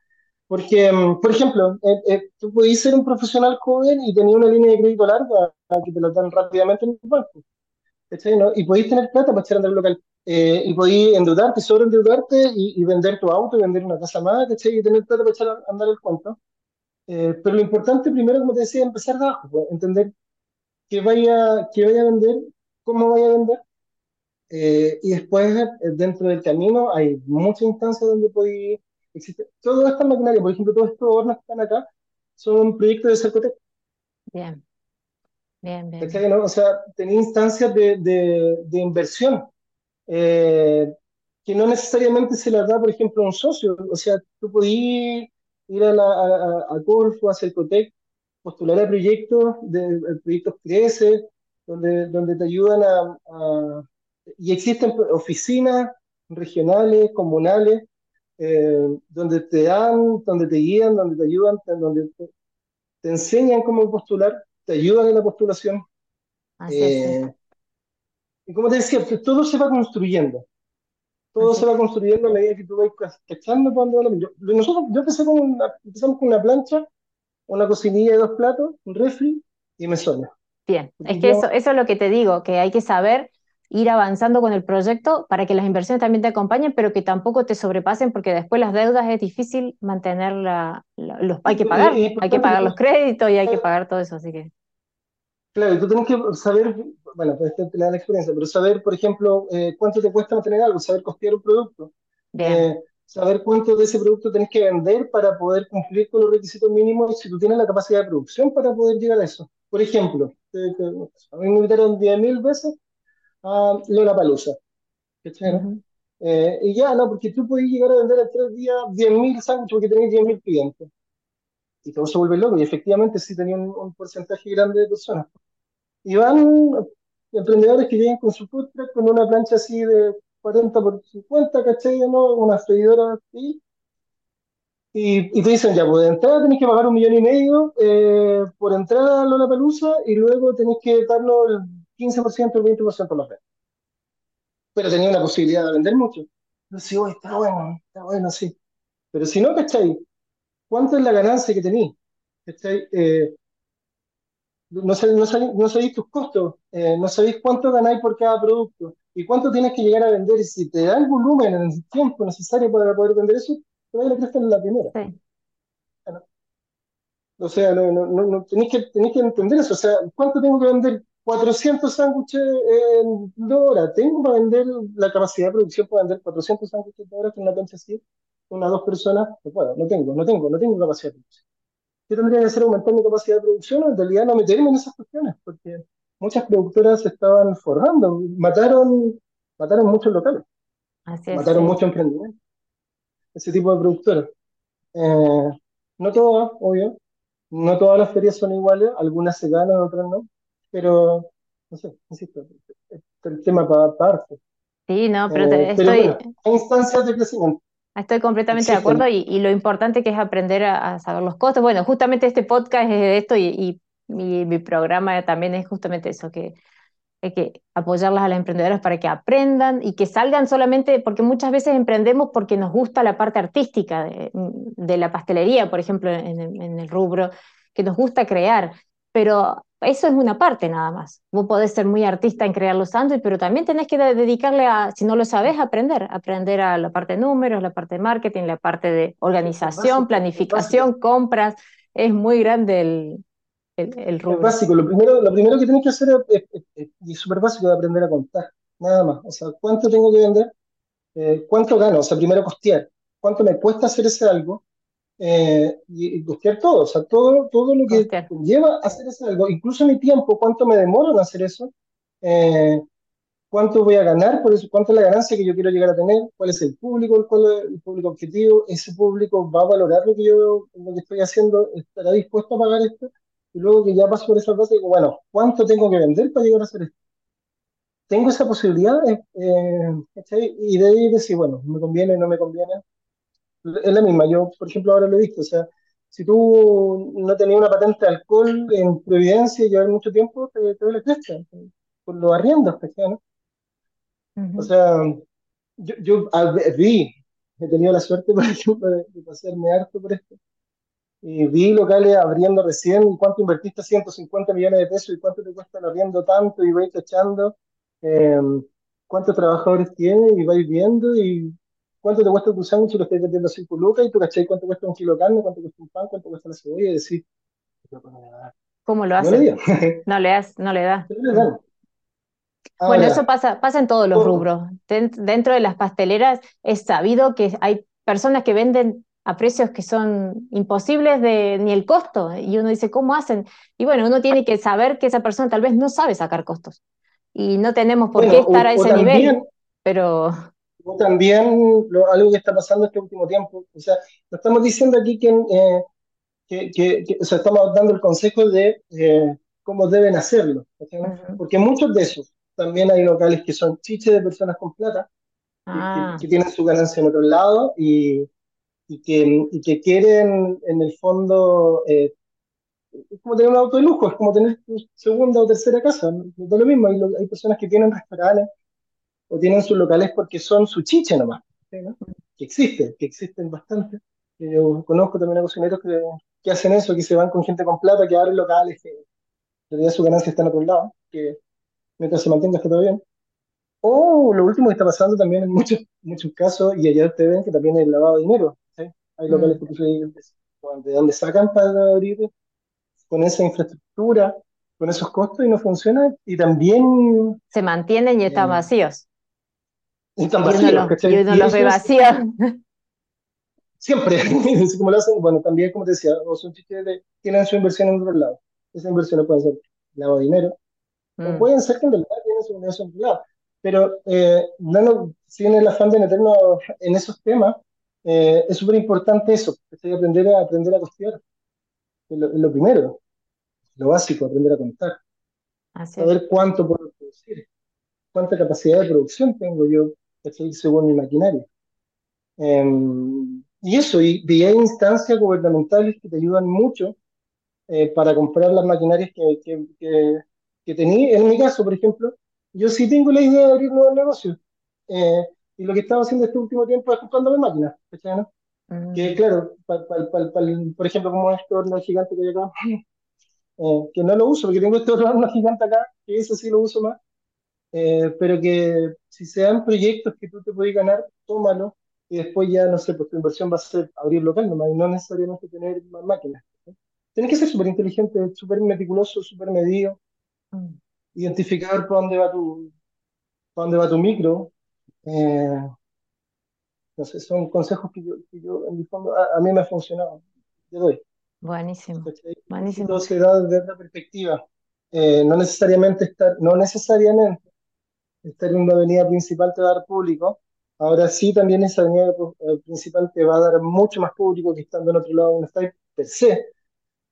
Porque, mm, por ejemplo, eh, eh, tú podías ser un profesional joven y tener una línea de crédito larga que te la dan rápidamente en el banco. ¿Cachai? ¿no? Y podéis tener plata para a andar local. Eh, y podéis endeudarte, sobreendeudarte y, y vender tu auto y vender una casa más, ¿cachai? Y tener plata para echar a andar el cuento. Eh, pero lo importante primero, como te decía, empezar de abajo, pues, entender qué vaya, qué vaya a vender, cómo vaya a vender. eh, y después, eh, dentro del camino, hay muchas instancias donde podéis... Existe, toda esta maquinaria, por ejemplo, todos estos hornos que están acá, son proyectos de Cercotec. bien, bien, bien. ¿cachai? ¿no? O sea, tenía instancias de, de, de inversión eh, que no necesariamente se las da, por ejemplo, a un socio. O sea, tú podías ir a, la, a, a Corfo, a Cercotec, postular a proyectos, de, proyectos Crece, donde, donde te ayudan a, a- Y existen oficinas regionales, comunales, eh, donde te dan, donde te guían, donde te ayudan, donde te, te enseñan cómo postular, te ayudan en la postulación. Así es. Eh, y como te decía, todo se va construyendo. Todo Así se va construyendo a medida que tú vas cachando por dónde yo, nosotros, yo empecé con una, empezamos con una plancha, una cocinilla de dos platos, un refri y mesones. Bien, es que yo, eso, eso es lo que te digo, que hay que saber ir avanzando con el proyecto para que las inversiones también te acompañen, pero que tampoco te sobrepasen, porque después las deudas es difícil mantener la, la- los, hay que y- pagar, y hay que pagar los créditos y hay que pagar todo eso, así que claro, tú tienes que saber, bueno, pues esta te la da la experiencia, pero saber, por ejemplo, eh, cuánto te cuesta mantener algo, saber costear un producto, eh, saber cuánto de ese producto tenés que vender para poder cumplir con los requisitos mínimos y si tú tienes la capacidad de producción para poder llegar a eso. Por ejemplo, a mí me invitaron 10.000 veces a Lollapalooza, ¿cachai, no? ujú, Eh, y ya, no, porque tú podés llegar a vender en tres días 10.000 sándwiches porque tenés 10.000 clientes. Y todo se vuelve loco. Y efectivamente sí tenía un, un porcentaje grande de personas. Y van emprendedores que llegan con su food truck, con una plancha así de 40 por 50, ¿cachai? ¿no? Una freidora y Y, y te dicen, ya, pues de entrada tenés que pagar un millón y medio eh, por entrada a Lollapalooza y luego tenés que darnos el 15%, el 20% por los ventas. Pero tenía una posibilidad de vender mucho. Entonces, sí, oye, está bueno, está bueno, sí. Pero si no, ¿cachai? ¿Cuánto es la ganancia que? ¿Cachai? Eh, no, sab- no, sabéis tus costos, eh, no sabéis cuánto ganáis por cada producto y cuánto tienes que llegar a vender. Y si te da el volumen en el tiempo necesario para poder vender eso, te vas a la cresta en la primera. Sí. O sea, no, no, no, no- tenéis que, tenéis que entender eso. O sea, ¿cuánto tengo que vender? 400 sándwiches en dos horas. ¿Tengo para vender la capacidad de producción para vender 400 sándwiches de horas con una plancha así? Una dos personas. No puedo, no tengo, no tengo, no tengo capacidad de producción. ¿Qué tendría que hacer aumentar mi capacidad de producción? En realidad no meterme en esas cuestiones, porque muchas productoras se estaban forrando. Mataron, mataron muchos locales, Así es, mataron sí. mucho emprendimiento. Ese tipo de productoras. Eh, no todas, obvio. No todas las ferias son iguales, algunas se ganan, otras no, pero no sé, insisto, el tema para parte. Sí, no, pero te- Eh, pero estoy, bueno, hay instancias de crecimiento, Estoy completamente de acuerdo y, y lo importante que es aprender a, a saber los costos. Bueno, justamente este podcast es de esto y, y mi, mi programa también es justamente eso, que hay que apoyarlas a las emprendedoras para que aprendan y que salgan solamente, porque muchas veces emprendemos porque nos gusta la parte artística de, de la pastelería, por ejemplo, en, en el rubro, que nos gusta crear, pero eso es una parte nada más. Vos podés ser muy artista en crear los sándwiches, pero también tenés que de- dedicarle a, si no lo sabés, aprender, aprender a la parte de números, la parte de marketing, la parte de organización, básico, es planificación, compras. Es muy grande el, el, el Es rubro. básico, lo primero, lo primero que tienes que hacer es, es- es- y es súper básico, es aprender a contar, nada más. O sea, ¿cuánto tengo que vender? Eh, ¿cuánto gano? O sea, primero costear. ¿Cuánto me cuesta hacer ese algo? Eh, y, y costear todo, o sea, todo, todo lo que Costear. lleva a hacer ese algo, incluso mi tiempo, cuánto me demoro en hacer eso, Eh, cuánto voy a ganar por eso, cuánto es la ganancia que yo quiero llegar a tener, cuál es el público, cuál es el público objetivo, ese público va a valorar lo que yo, lo que estoy haciendo, estará dispuesto a pagar esto, y luego que ya paso por esa base, digo, bueno, ¿cuánto tengo que vender para llegar a hacer esto? ¿Tengo esa posibilidad? Eh, eh. Y de ahí decir, bueno, me conviene, no me conviene. Es la misma, yo, por ejemplo, ahora lo he visto, o sea, si tú no tenías una patente de alcohol en Providencia y llevar mucho tiempo, te, te doy la cresta, por los arriendos. ¿no? Ujú. O sea, yo, yo a- vi, he tenido la suerte, por ejemplo, de, de pasarme harto por esto. Y vi locales abriendo recién, cuánto invertiste 150 millones de pesos y cuánto te cuesta el arriendo tanto, y vais cachando eh, cuántos trabajadores tiene, y vais viendo, y cuánto te cuesta tu sándwich y lo estás vendiendo a 5 lucas, y tú cachai cuánto cuesta un kilo de carne, cuánto cuesta un pan, cuánto cuesta la cebolla, y decir, "Loco, no me da". ¿Cómo lo no digan, No le das, no le da. no le dan. Bueno, Ahora, eso pasa, pasa en todos los todo. rubros. Den- Dentro de las pasteleras es sabido que hay personas que venden a precios que son imposibles de ni el costo. Y uno dice, ¿cómo hacen? Y bueno, uno tiene que saber que esa persona tal vez no sabe sacar costos. Y no tenemos por qué Bueno, o- estar a o ese nivel, también, pero O también lo- algo que está pasando este último tiempo. O sea, no estamos diciendo aquí que, eh, que, que- que- o sea, estamos dando el consejo de eh, cómo deben hacerlo. ¿cachai? Ujú. Porque muchos de esos también hay locales que son chiches de personas con plata, Ah, que tienen su ganancia en otro lado y, y que, y que quieren en el fondo, eh, es como tener un auto de lujo, es como tener tu segunda o tercera casa. ¿no? Es lo mismo, hay, hay personas que tienen restaurantes o tienen sus locales porque son su chiche nomás, ¿sí, no? Que existen, que existen bastante. Que Yo conozco también a cocineros que, que hacen eso, que se van con gente con plata, que abren locales, que en realidad su ganancia está en otro lado, que mientras se mantenga está todo bien. O lo último que está pasando también en muchos, muchos casos, y allá ustedes ven que también es lavado de dinero. ¿sí? Hay locales mm. que de donde sacan para abrir con esa infraestructura, con esos costos y no funciona, y también se mantienen y están eh, vacíos. Y vacíos, los, ¿cachai? y uno Y los ve eso es- vacíos. Siempre, como lo hacen, bueno, también como te decía, o son chistes de, tienen su inversión en otro lado. Esa inversión puede ser lavado de dinero, o Mm, pueden ser que en realidad tienen su negocio en otro lado. Pero eh, no nos, sin el afán de meternos en esos temas, eh, es súper importante eso, ¿cachai? aprender a, aprender a costear. Es lo, lo primero, lo básico, aprender a contar, así saber cuánto puedo producir, cuánta capacidad de producción tengo yo, ¿cachai? según mi maquinaria. Em, y eso, y, y hay instancias gubernamentales que te ayudan mucho eh, para comprar las maquinarias que, que, que, que tenía. En mi caso, por ejemplo, yo sí tengo la idea de abrir nuevos negocios. Eh, y lo que estaba haciendo este último tiempo es comprando máquinas, ¿cachai, no? Mm. Que claro, pa- pa- pa- por ejemplo, como este horno gigante que hay acá, eh, que no lo uso, porque tengo este horno gigante acá, que ese sí lo uso más, eh, pero que si se dan proyectos que tú te puedes ganar, tómalo, y después ya, no sé, pues tu inversión va a ser abrir local nomás, y no necesariamente tener más máquinas. ¿sí? Tienes que ser súper inteligente, súper meticuloso, súper medido, Mm. identificar para dónde va tu, dónde va tu micro. eh, no sé, son consejos que yo, que yo en mi fondo, a, a mí me ha funcionado. Te doy. Buenísimo. Y buenísimo. todo se da desde la perspectiva. Eh, no necesariamente estar, no necesariamente estar en una avenida principal te va a dar público. Ahora sí, también esa avenida eh, principal te va a dar mucho más público que estando en otro lado donde estás per se,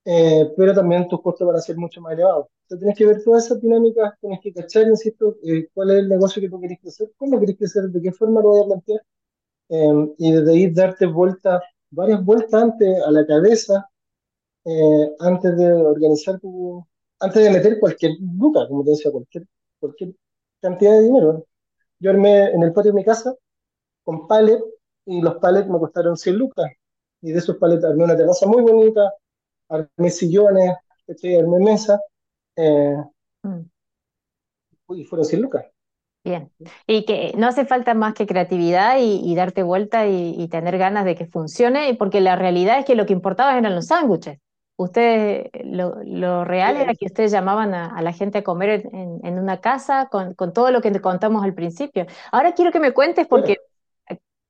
eh, pero también tus costos van a ser mucho más elevados. Entonces tienes que ver todas esas dinámicas, tienes que cachar, insisto, eh, cuál es el negocio que tú querés crecer, cómo querés crecer, de qué forma lo vas a plantear, eh, y desde ahí darte vueltas, varias vueltas antes a la cabeza, eh, antes de organizar tu, antes de meter cualquier luca, como te decía, cualquier, cualquier cantidad de dinero. Yo armé en el patio de mi casa con palets y los palets me costaron 100 lucas. Y de esos palets armé una terraza muy bonita, armé sillones, armé mesas, eh, Mm. y fueron 100 lucas. Bien. Y que no hace falta más que creatividad y, y darte vuelta y, y tener ganas de que funcione, porque la realidad es que lo que importaba eran los sándwiches. Ustedes, lo, lo real era que ustedes llamaban a, a la gente a comer en, en una casa con, con todo lo que te contamos al principio. Ahora quiero que me cuentes porque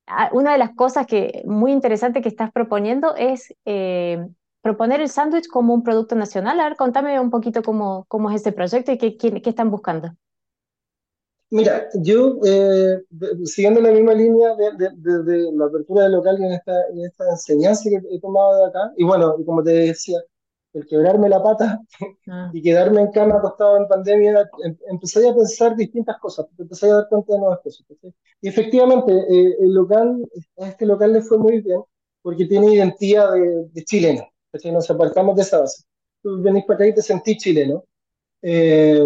ah, una de las cosas que muy interesante que estás proponiendo es eh, proponer el sándwich como un producto nacional. A ver, contame un poquito cómo, cómo es ese proyecto y qué, qué, qué están buscando. Mira, yo, eh, siguiendo la misma línea de, de- de- de la apertura del local y en esta, en esta enseñanza que he tomado de acá, y bueno, como te decía, el quebrarme la pata Ah, y quedarme en cama acostado en pandemia, em- empecé a pensar distintas cosas, empecé a dar cuenta de nuevas cosas. ¿cachai? Y efectivamente, eh, el local, a este local le fue muy bien porque tiene identidad de, de chileno, ¿cachai? Nos apartamos de esa base. Tú venís para acá y te sentís chileno. Eh,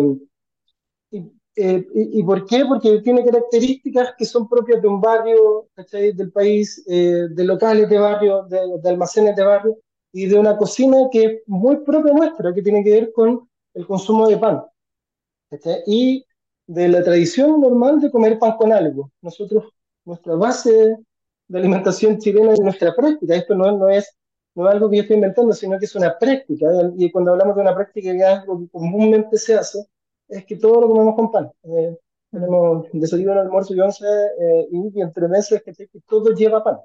eh, y- y por qué? Porque tiene características que son propias de un barrio, ¿cachai? Del país, eh, de locales de barrio, de, de almacenes de barrio, y de una cocina que es muy propia nuestra, que tiene que ver con el consumo de pan, ¿cachai? Y de la tradición normal de comer pan con algo. Nosotros, nuestra base de alimentación chilena es nuestra práctica. Esto no, no es, no es algo que yo estoy inventando, sino que es una práctica. Y cuando hablamos de una práctica que es algo que comúnmente se hace, es que todo lo comemos con pan. Eh, tenemos desayuno, almuerzo y once, eh, y entre meses que, que todo lleva pan.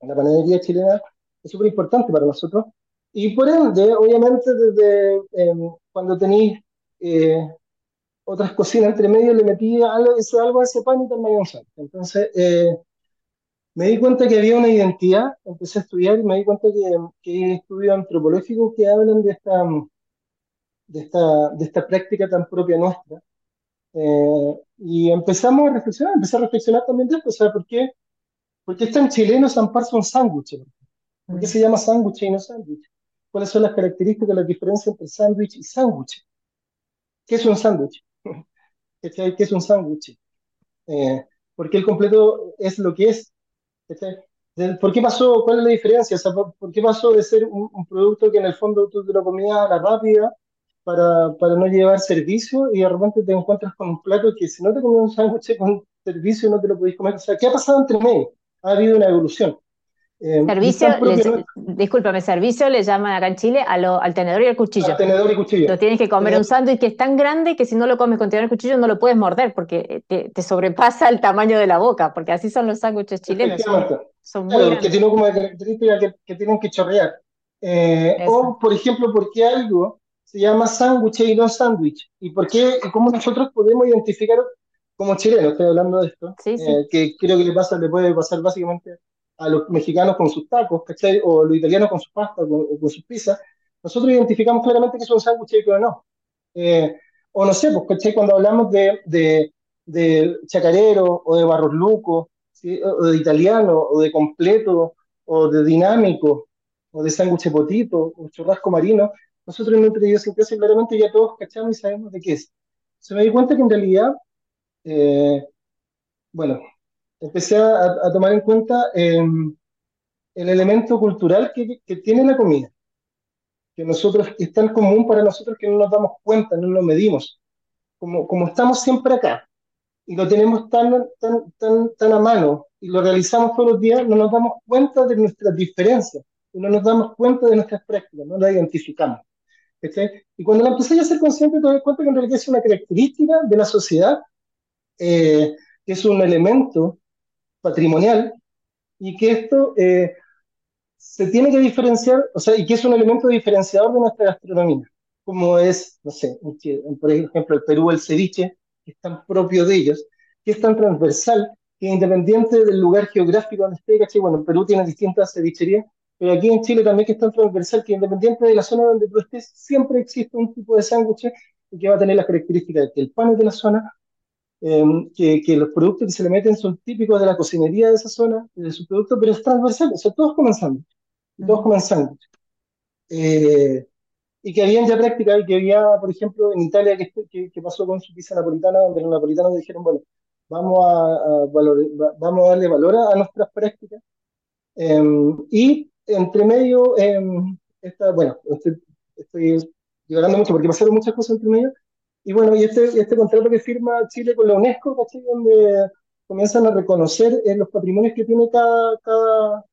La panadería chilena es súper importante para nosotros. Y por ende, obviamente, desde eh, cuando tenéis eh, otras cocinas entre medio, le metí algo, ese, algo a ese pan y un salto. Entonces, eh, me di cuenta que había una identidad, empecé a estudiar y me di cuenta que, que hay estudios antropológicos que hablan de esta, de esta, de esta práctica tan propia nuestra. Eh, y empezamos a reflexionar, empecé a reflexionar también de esto, o sea, ¿por qué, por qué es tan chileno zamparse un sándwich? ¿Por qué se llama sándwich y no sándwich? ¿Cuáles son las características, las diferencias entre sándwich y sándwich? ¿Qué es un sándwich? ¿Qué es un sándwich? Eh, ¿por qué el completo es lo que es? ¿Por qué pasó? ¿Cuál es la diferencia? O sea, ¿por, por qué pasó de ser un, un producto que en el fondo tú te lo comías a la rápida para, para no llevar servicio y de repente te encuentras con un plato que si no te comías un sándwich con servicio no te lo podías comer? O sea, ¿qué ha pasado entre medio? Ha habido una evolución. Eh, Servicio, tan propio le- nuestro, discúlpame, servicio le llaman acá en Chile a lo- al tenedor y al cuchillo. al tenedor y cuchillo. Lo tienes que comer Tenedor- un sándwich que es tan grande que si no lo comes con tenedor y cuchillo no lo puedes morder porque te, te sobrepasa el tamaño de la boca, porque así son los sándwiches chilenos, son, son muy Claro, que tienen como característica que, que tienen que chorrear. Eh, o, por ejemplo, ¿por qué algo se llama sándwich y no sándwich? ¿Y por qué, y cómo nosotros podemos identificar como chilenos, estoy hablando de esto, Sí, sí. eh, que creo que le pasa, le puede pasar básicamente a los mexicanos con sus tacos, ¿cachai? O los italianos con sus pastas, con, o con sus pizzas. Nosotros identificamos claramente que es un sándwich y que no. Eh, o no sé, pues, ¿cachai? Cuando hablamos de, de, de chacarero o de barros lucos, ¿sí? o de italiano o de completo o de dinámico, o de sándwich potito, o churrasco marino, nosotros en nuestra idiosincrasia claramente ya todos cachamos y sabemos de qué es. Se me di cuenta que en realidad, eh, bueno, empecé a, a tomar en cuenta eh, el elemento cultural que, que tiene la comida, que nosotros es tan común para nosotros que no nos damos cuenta, no lo medimos. Como, como estamos siempre acá y lo tenemos tan, tan, tan, tan a mano y lo realizamos todos los días, no nos damos cuenta de nuestras diferencias no nos damos cuenta de nuestras prácticas, no las identificamos. Y cuando la empecé a ser consciente, te das cuenta que en realidad es una característica de la sociedad, eh, que es un elemento patrimonial y que esto eh, se tiene que diferenciar, o sea, y que es un elemento diferenciador de nuestra gastronomía, como es, no sé, por ejemplo, el Perú, el ceviche, que es tan propio de ellos, que es tan transversal, que independiente del lugar geográfico donde esté, ¿cachai? Bueno, en Perú tiene distintas cevicherías, pero aquí en Chile también que es tan transversal, que independiente de la zona donde tú estés, siempre existe un tipo de sándwich que va a tener las características de que el pan es de la zona, Em, que, que, los productos que se le meten son típicos de la cocinería de esa zona, de su producto, pero es transversal, o sea, todos comenzando, todos comenzando. Eh, y que habían ya prácticas, y que había, por ejemplo, en Italia, que, que, que, pasó con su pizza napolitana, donde los napolitanos dijeron, bueno, vamos a, a valor, vamos a darle valor a, nuestras prácticas. Eh, y entre medio, eh, esta, bueno, estoy, estoy divagando mucho porque pasaron muchas cosas entre medio, y bueno, y este, este contrato que firma Chile con la UNESCO, ¿cachai? Donde comienzan a reconocer eh, los patrimonios que tiene cada, cada,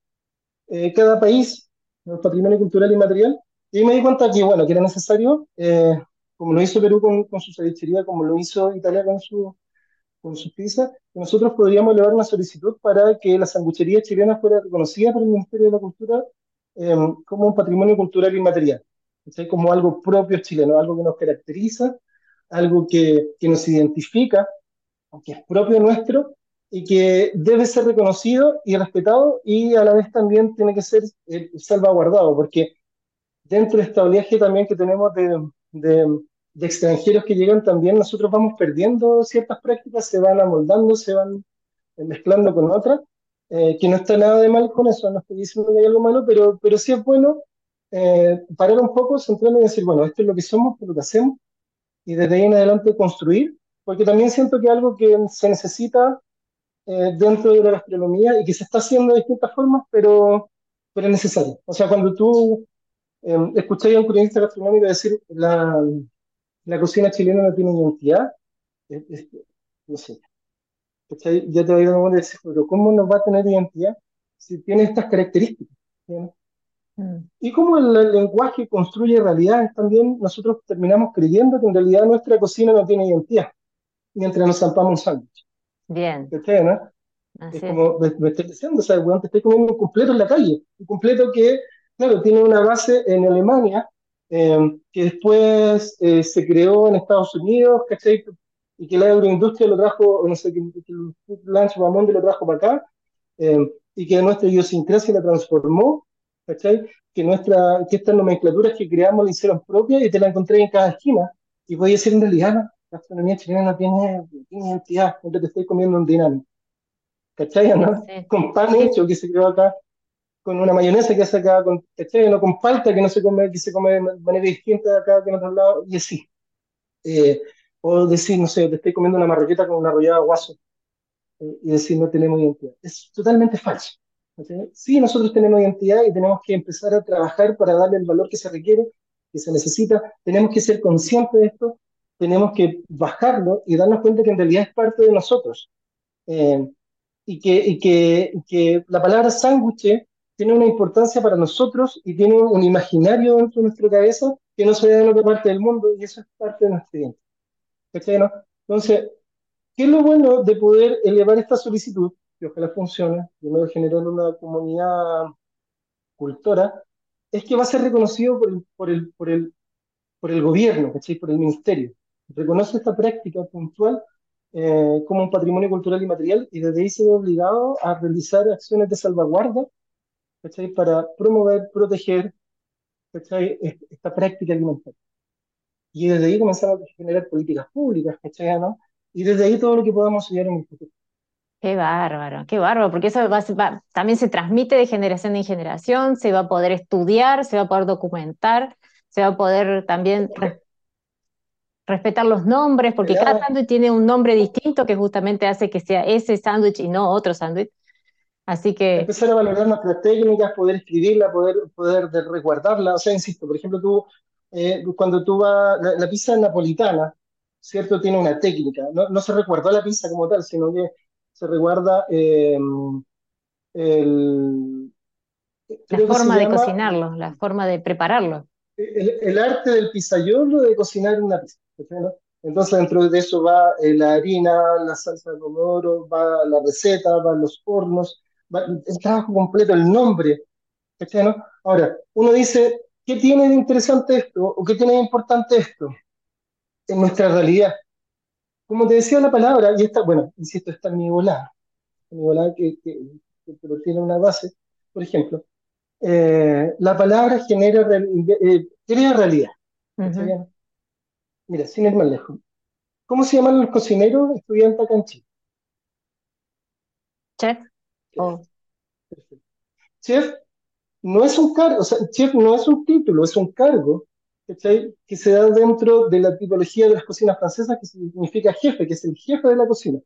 eh, cada país, el patrimonio cultural y material. Y me di cuenta que, bueno, que era necesario, eh, como lo hizo Perú con, con su cevichería, como lo hizo Italia con su, con sus pizzas, que nosotros podríamos elevar una solicitud para que la sanguchería chilena fuera reconocida por el Ministerio de la Cultura como un patrimonio cultural y material, como algo propio chileno, algo que nos caracteriza algo que, que nos identifica, que es propio nuestro y que debe ser reconocido y respetado y a la vez también tiene que ser eh, salvaguardado, porque dentro de este oleaje también que tenemos de, de, de, extranjeros que llegan también, nosotros vamos perdiendo ciertas prácticas, se van amoldando, se van mezclando con otras, eh, que no está nada de mal con eso, no estoy diciendo que hay algo malo, pero, pero sí es bueno eh, parar un poco, centrarnos y decir, bueno, esto es lo que somos, esto es lo que hacemos, y desde ahí en adelante construir, porque también siento que algo que se necesita eh, dentro de la gastronomía y que se está haciendo de distintas formas, pero, pero es necesario. O sea, cuando tú eh, escuchas a un cronista gastronómico decir la, la cocina chilena no tiene identidad, es, es, no sé. Yo te voy a decir, pero ¿cómo no va a tener identidad si tiene estas características? ¿sí? Mm. Y como el, lenguaje construye realidades también, nosotros terminamos creyendo que en realidad nuestra cocina no tiene identidad, mientras nos zampamos un sándwich. Bien. ¿no? es como me, estoy diciendo, o sea, te estoy comiendo un completo en la calle, un completo que, claro, tiene una base en Alemania, eh, que después eh, se creó en Estados Unidos, ¿cachai? Y que la agroindustria lo trajo, no sé, que, que el Lunch Bamonde lo trajo para acá, eh, y que nuestra idiosincrasia la transformó ¿cachai? Que, nuestra, que estas nomenclaturas que creamos la hicieron propias y te la encontré en cada esquina. Y voy a decir en realidad, la gastronomía chilena no tiene, tiene identidad, no te estoy comiendo un dinámico. ¿Cachai? ¿no? Con pan hecho que se creó acá, con una mayonesa que se acá, con, ¿cachai? No con palta que no se come, que se come de manera distinta acá que en otros lados, y así. Eh, o decir, no sé, te estoy comiendo una marroqueta con una arrollada guaso, eh, y decir no tenemos identidad. Es totalmente falso. Sí, nosotros tenemos identidad y tenemos que empezar a trabajar para darle el valor que se requiere, que se necesita. Tenemos que ser conscientes de esto, tenemos que bajarlo y darnos cuenta que en realidad es parte de nosotros. Eh, y que, y que, que la palabra sándwich tiene una importancia para nosotros y tiene un imaginario dentro de nuestra cabeza que no se ve en otra parte del mundo y eso es parte de nuestro identidad. ¿no? Entonces, ¿qué es lo bueno de poder elevar esta solicitud? que ojalá funcione, primero generar una comunidad cultora, es que va a ser reconocido por el, por el, por el, por el gobierno, por el ministerio. Reconoce esta práctica puntual eh, como un patrimonio cultural y material y desde ahí se ve obligado a realizar acciones de salvaguarda para promover, proteger esta práctica alimentaria. Y desde ahí comenzamos a generar políticas públicas, ¿no? y desde ahí todo lo que podamos ayudar en el futuro. Qué bárbaro, qué bárbaro, porque eso va- va- también se transmite de generación en generación, se va a poder estudiar, se va a poder documentar, se va a poder también res- respetar los nombres, porque cada Claro. sándwich tiene un nombre distinto que justamente hace que sea ese sándwich y no otro sándwich. Así que, empezar a valorar nuestras técnicas, poder escribirla, poder, poder de- resguardarla. O sea, insisto, por ejemplo, tú, eh, cuando tú vas, la, la pizza napolitana, ¿cierto? Tiene una técnica. No, no se recuerda la pizza como tal, sino que se recuerda eh, el, la forma de llama cocinarlo, la forma de prepararlo. el, el arte del pizzaiolo de cocinar una pizza. ¿cachai, no? Entonces, dentro de eso va eh, la harina, la salsa de pomodoro, va la receta, van los hornos, el trabajo completo, el nombre. ¿cachai, no? Ahora, uno dice, ¿qué tiene de interesante esto? ¿O qué tiene de importante esto? En nuestra realidad. Como te decía la palabra, y esta, bueno, insisto, está en mi volada, en mi volada que, que, que- pero tiene una base, por ejemplo, eh, la palabra genera, eh, crea realidad. Mira, sin ir más lejos. ¿Cómo se llaman los cocineros estudiantes acá en Chile? Chef, Chef. o Perfecto. Chef no es un cargo, o sea, chef no es un título, es un cargo. Que se da dentro de la tipología de las cocinas francesas, que significa jefe, que es el jefe de la cocina.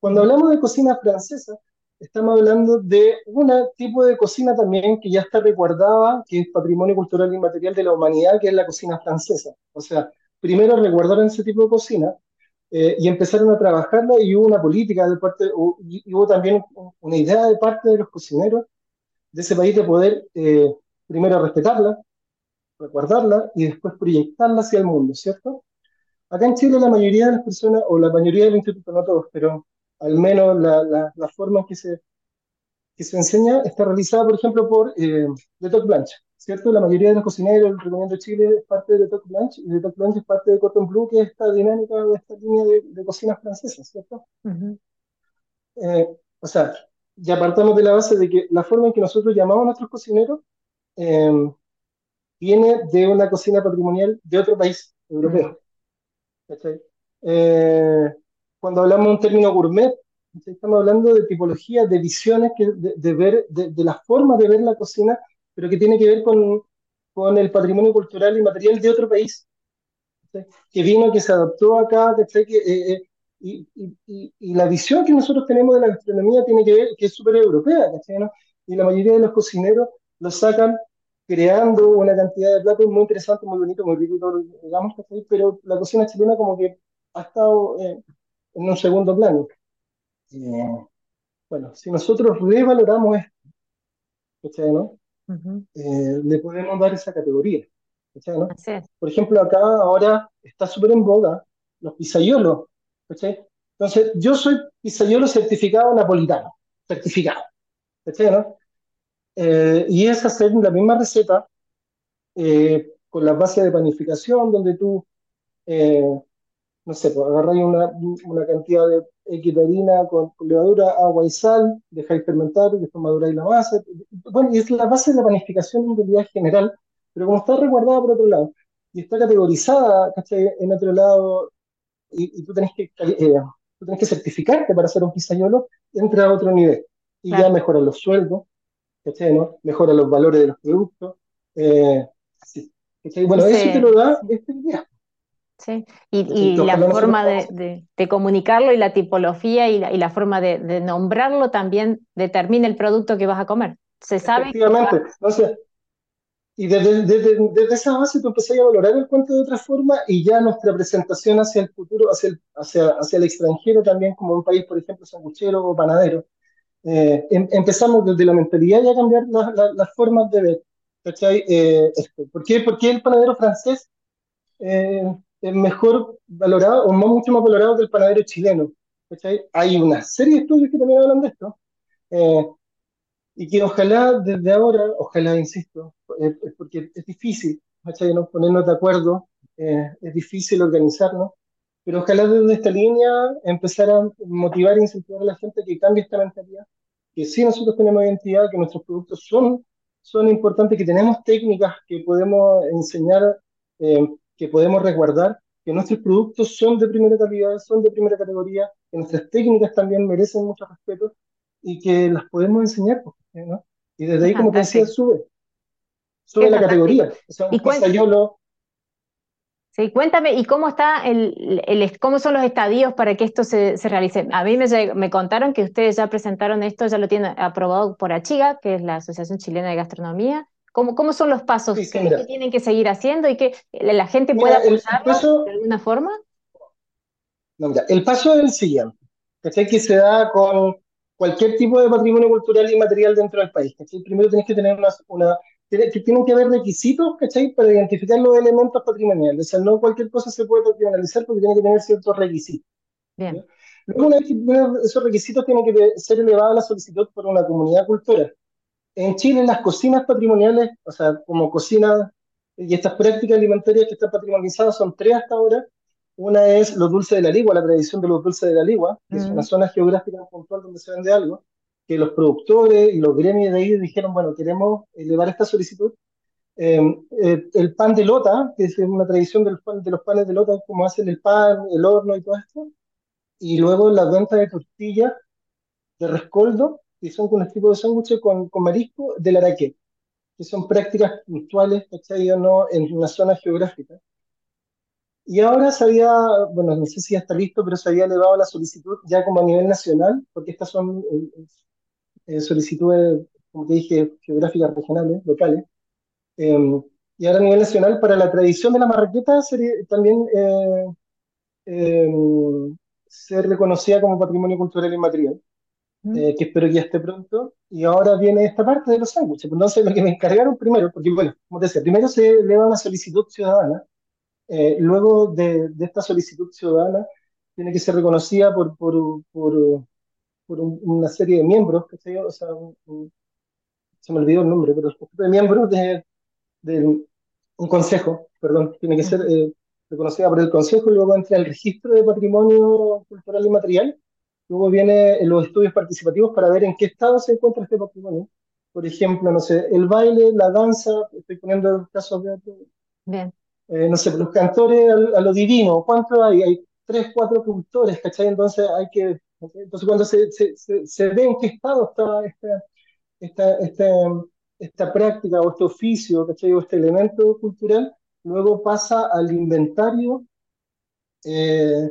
Cuando hablamos de cocina francesa, estamos hablando de un tipo de cocina también que ya está resguardada, que es patrimonio cultural inmaterial de la humanidad, que es la cocina francesa. O sea, primero resguardaron ese tipo de cocina eh, y empezaron a trabajarla y hubo una política de parte, y hubo también una idea de parte de los cocineros de ese país de poder eh, primero respetarla, resguardarla y después proyectarla hacia el mundo, ¿cierto? Acá en Chile la mayoría de las personas, o la mayoría de los institutos, no todos, pero al menos la, la, la forma en que se, que se enseña está realizada, por ejemplo, por eh, De Toc Blanche, ¿cierto? La mayoría de los cocineros, Recomiendo Chile es parte de Toc Blanche, y De Toc Blanche es parte de Cordon Bleu, que es esta dinámica o esta línea de, de cocina francesa, ¿cierto? ujú, Eh, o sea, ya partamos de la base de que la forma en que nosotros llamamos a nuestros cocineros eh, viene de una cocina patrimonial de otro país europeo. mm, ¿cachai? Eh, cuando hablamos de un término gourmet, estamos hablando de tipologías, de visiones, que, de, de ver, de, de la forma de ver la cocina, pero que tiene que ver con, con el patrimonio cultural y material de otro país, ¿cachai? que vino, que se adoptó acá, ¿cachai? Que, eh, eh, y, y, y, la visión que nosotros tenemos de la gastronomía tiene que ver, que es súper europea, ¿cachai? ¿no? Y la mayoría de los cocineros lo sacan creando una cantidad de platos muy interesantes, muy bonitos, muy ricos, digamos. Pero la cocina chilena como que ha estado eh, en un segundo plano. Bueno, si nosotros revaloramos esto, ¿cachai, ujú. Eh, le podemos dar esa categoría, ¿cachai, no? Es. Por ejemplo, acá ahora está súper en boga los ¿cachai? Entonces, yo soy pizzaiolo certificado napolitano, certificado, ¿cachai, no? Eh, y es hacer la misma receta eh, con la base de panificación, donde tú, eh, no sé, pues agarráis una, una cantidad de X de harina con, con levadura, agua y sal, dejáis fermentar, y después maduráis la masa. Bueno, y es la base de la panificación en realidad general, pero como está resguardada por otro lado, y está categorizada, ¿cachai? En otro lado, y, y tú tenés que, eh, tú tenés que certificarte para hacer un pizzaiolo, entra a otro nivel. Y ya mejoran los sueldos, ¿cachai? ¿no? Mejora los valores de los productos. eh, así, ¿cachai? Bueno, eso te lo da esta idea. Sí, y, y Que la forma de, de- de comunicarlo y la tipología y la, y la forma de, de nombrarlo también determina el producto que vas a comer. Se sabe que va- Efectivamente. Entonces, y desde, desde, desde esa base tú empezás a valorar el cuento de otra forma y ya nuestra presentación hacia el futuro, hacia el, hacia, hacia el extranjero también, como un país, por ejemplo, sanguchero o panadero, eh, em- empezamos desde la mentalidad ya a cambiar la- la- las formas de ver. Eh, esto. ¿Por qué, por qué el panadero francés eh, mejor valorado o más- mucho más valorado que el panadero chileno? ¿Cachai? Hay una serie de estudios que también hablan de esto. Eh, y que ojalá desde ahora, ojalá, insisto, eh, porque es difícil, ¿cachai? ¿no? Ponernos de acuerdo, eh, es difícil organizarnos, pero ojalá desde esta línea empezar a motivar e incentivar a la gente que cambie esta mentalidad, que sí nosotros tenemos identidad, que nuestros productos son, son importantes, que tenemos técnicas que podemos enseñar, eh, que podemos resguardar, que nuestros productos son de primera calidad, son de primera categoría, que nuestras técnicas también merecen mucho respeto y que las podemos enseñar, ¿no? Y desde ahí, como te decía, sube, sube la categoría. O sea, ¿Y un Sí, cuéntame, ¿y cómo está el, el- cómo son los estadios para que esto se, se realice? A mí me, me contaron que ustedes ya presentaron esto, ya lo tienen aprobado por ACHIGA, que es la Asociación Chilena de Gastronomía. ¿Cómo, cómo son los pasos Sí, sí, que, tienen que seguir haciendo y que la gente pueda apoyarlo de alguna forma? No, mira, el paso es el siguiente, ¿cachai? Que se da con cualquier tipo de patrimonio cultural y material dentro del país, ¿cachai? Primero tienes que tener una, una que tienen que haber requisitos, ¿cachai? Para identificar los elementos patrimoniales. O sea, no cualquier cosa se puede patrimonializar porque tiene que tener ciertos requisitos. Bien, Luego, una vez que tienen esos requisitos, tiene que ser elevada la solicitud por una comunidad cultural. En Chile, las cocinas patrimoniales, o sea, como cocinas y estas prácticas alimentarias que están patrimonializadas son tres hasta ahora. Una es los dulces de la ligua, la tradición de los dulces de la ligua, que es Mm. una zona geográfica puntual donde se vende algo, que los productores y los gremios de ahí dijeron, bueno, queremos elevar esta solicitud. Eh, eh, el pan de lota, que es una tradición del pan- de los panes de lota, como hacen el pan, el horno y todo esto. Y luego la venta de tortillas de rescoldo, que son con este tipo de sándwiches con, con marisco del araqué, que son prácticas puntuales, ¿cachai? O no, en una zona geográfica. Y ahora se había, bueno, no sé si ya está listo, pero se había elevado la solicitud ya como a nivel nacional, porque estas son eh, eh, solicitudes, como te dije, geográficas regionales, locales. Eh, y ahora a nivel nacional, para la tradición de la marraqueta, sería también eh, eh, ser reconocida como patrimonio cultural inmaterial. Eh, que espero que ya esté pronto. Y ahora viene esta parte de los sándwiches. Entonces, lo que me encargaron primero, porque bueno, como te decía, primero se eleva una solicitud ciudadana, eh, luego de, de esta solicitud ciudadana tiene que ser reconocida por, por, por, por un- una serie de miembros, ¿cachai? O sea, un- un- se me olvidó el nombre, pero de miembros de, de un consejo, perdón, tiene que ser eh, reconocida por el consejo y luego entra el registro de patrimonio cultural y material. Luego vienen los estudios participativos para ver en qué estado se encuentra este patrimonio. Por ejemplo, no sé, el baile, la danza, estoy poniendo casos de, bien. eh, no sé, los cantores a, a lo divino, ¿cuántos hay? Hay tres, cuatro cultores, ¿cachai? Entonces hay que, entonces cuando se, se, se, se ve en qué estado está esta, esta, esta, esta práctica o este oficio, ¿cachai? O este elemento cultural, luego pasa al inventario, eh,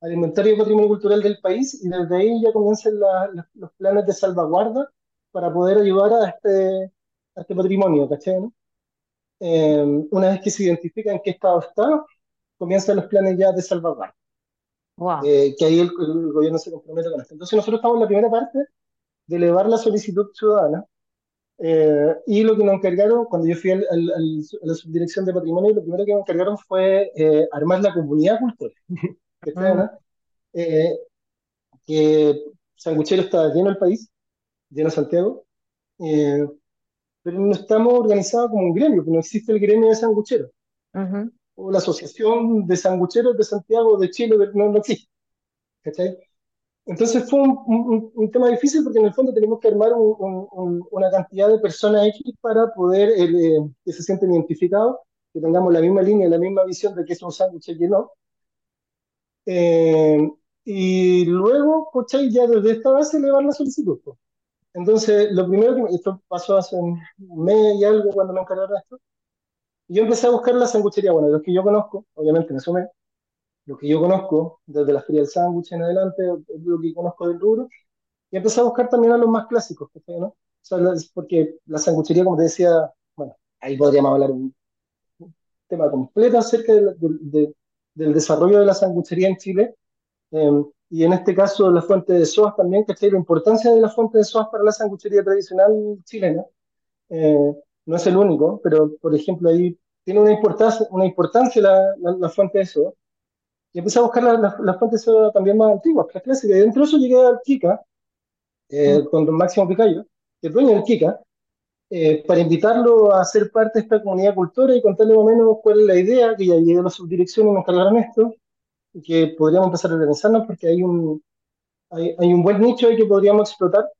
al inventario de patrimonio cultural del país y desde ahí ya comienzan la- los planes de salvaguarda para poder ayudar a este, a este patrimonio, ¿cachai? no? Eh, una vez que se identifica en qué estado está, comienzan los planes ya de salvaguarda, Wow. eh, que ahí el, el gobierno se compromete con esto. Entonces nosotros estamos en la primera parte de elevar la solicitud ciudadana eh, y lo que nos encargaron, cuando yo fui al- al- al- a la subdirección de patrimonio, lo primero que me encargaron fue eh, armar la comunidad cultural. ¿cachai, no? Eh, que Sanguchero está lleno el país, lleno Santiago, eh, pero no estamos organizados como un gremio, porque no existe el gremio de sangucheros, Ujú. o la asociación de sangucheros de Santiago, de Chile, de- no, no existe. ¿cachai? Entonces fue un, un- un tema difícil porque en el fondo tenemos que armar un- un- un- una cantidad de personas X para poder eh, que se sienten identificados, que tengamos la misma línea, la misma visión de que es un sándwich y que no. Eh, y luego, ¿cachai? Ya desde esta base elevar la solicitud. pues. Entonces, lo primero que, esto pasó hace un mes y algo cuando me encargaron de esto, yo empecé a buscar la sanguchería, bueno, los que yo conozco, obviamente me sumé, lo que yo conozco, desde la Feria del Sándwich en adelante, lo que conozco del rubro, y empecé a buscar también a los más clásicos, ¿cachai, no? O sea, porque la sanguchería, como te decía, bueno, ahí podríamos hablar un tema completo acerca del, del- de- del desarrollo de la sanguchería en Chile, eh, y en este caso la fuente de soas también, ¿cachai? La importancia de la fuente de soas para la sanguchería tradicional chilena. Eh, no es el único, pero por ejemplo ahí tiene una importancia, una importancia la, la, la fuente de soda. Y empecé a buscar las la, fuentes de soda también más antiguas, las clásicas. Y dentro de eso llegué al Kika, eh, con don Máximo Picayo, que es dueño del Kika, eh, para invitarlo a ser parte de esta comunidad cultura y contarle más o menos cuál es la idea, que ya llegué a la subdirección y me encargaron esto, y que podríamos empezar a organizarnos porque hay un, hay, hay un buen nicho ahí que podríamos explotar,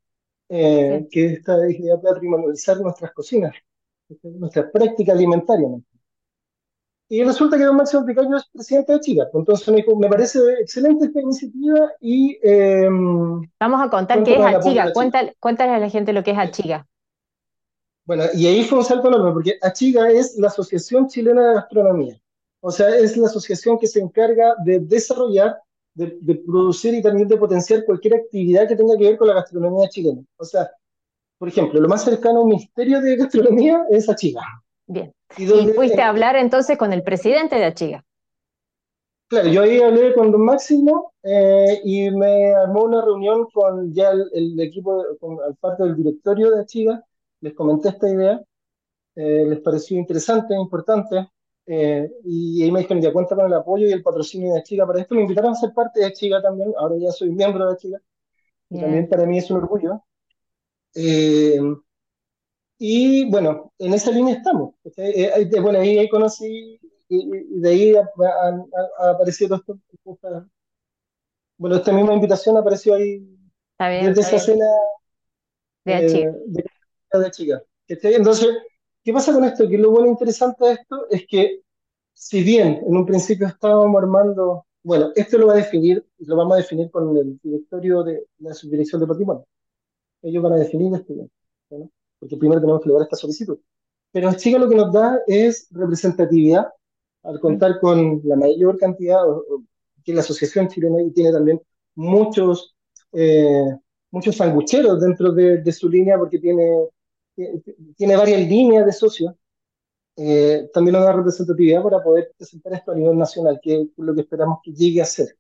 eh, que es esta idea de patrimonializar nuestras cocinas, nuestras prácticas alimentarias. ¿no? Y resulta que don Máximo Picaño es presidente de Chica. Entonces me dijo, me parece excelente esta iniciativa y... Eh, Vamos a contar qué es Achiga. Cuéntale, cuéntale, a la gente lo que es Achiga. Bueno, y ahí fue un salto enorme, porque Achiga es la Asociación Chilena de Gastronomía. O sea, es la asociación que se encarga de desarrollar, de, de producir y también de potenciar cualquier actividad que tenga que ver con la gastronomía chilena. O sea, por ejemplo, lo más cercano a un ministerio de gastronomía es Achiga. Bien. Y, fuiste a hablar entonces con el presidente de Achiga. Claro, yo ahí hablé con don Máximo eh, y me armó una reunión con ya el, equipo, con parte del directorio de Achiga, les comenté esta idea, eh, les pareció interesante, importante, eh, y ahí me dijeron, ya cuenta con el apoyo y el patrocinio de Achiga para esto, me invitaron a ser parte de Achiga también, ahora ya soy miembro de Achiga, y también para mí es un orgullo. Y bueno, en esa línea estamos. Eh, bueno, ahí, ahí conocí y, de ahí ha, aparecido esto. Bueno, esta misma invitación apareció ahí desde esa cena de, eh, de, chica. Entonces, ¿qué pasa con esto? Que lo bueno e interesante de esto es que, si bien en un principio estábamos armando, bueno, esto lo va a definir, lo vamos a definir con el directorio de la subdirección de patrimonio. Ellos van a definir esto. ¿no? porque primero tenemos que lograr esta solicitud. Pero Chica lo que nos da es representatividad al contar con la mayor cantidad, que la Asociación Chilena tiene también muchos, eh, muchos sangucheros dentro de, su línea porque tiene, tiene varias líneas de socios. Eh, también da representatividad para poder presentar esto a nivel nacional, que es lo que esperamos que llegue a ser.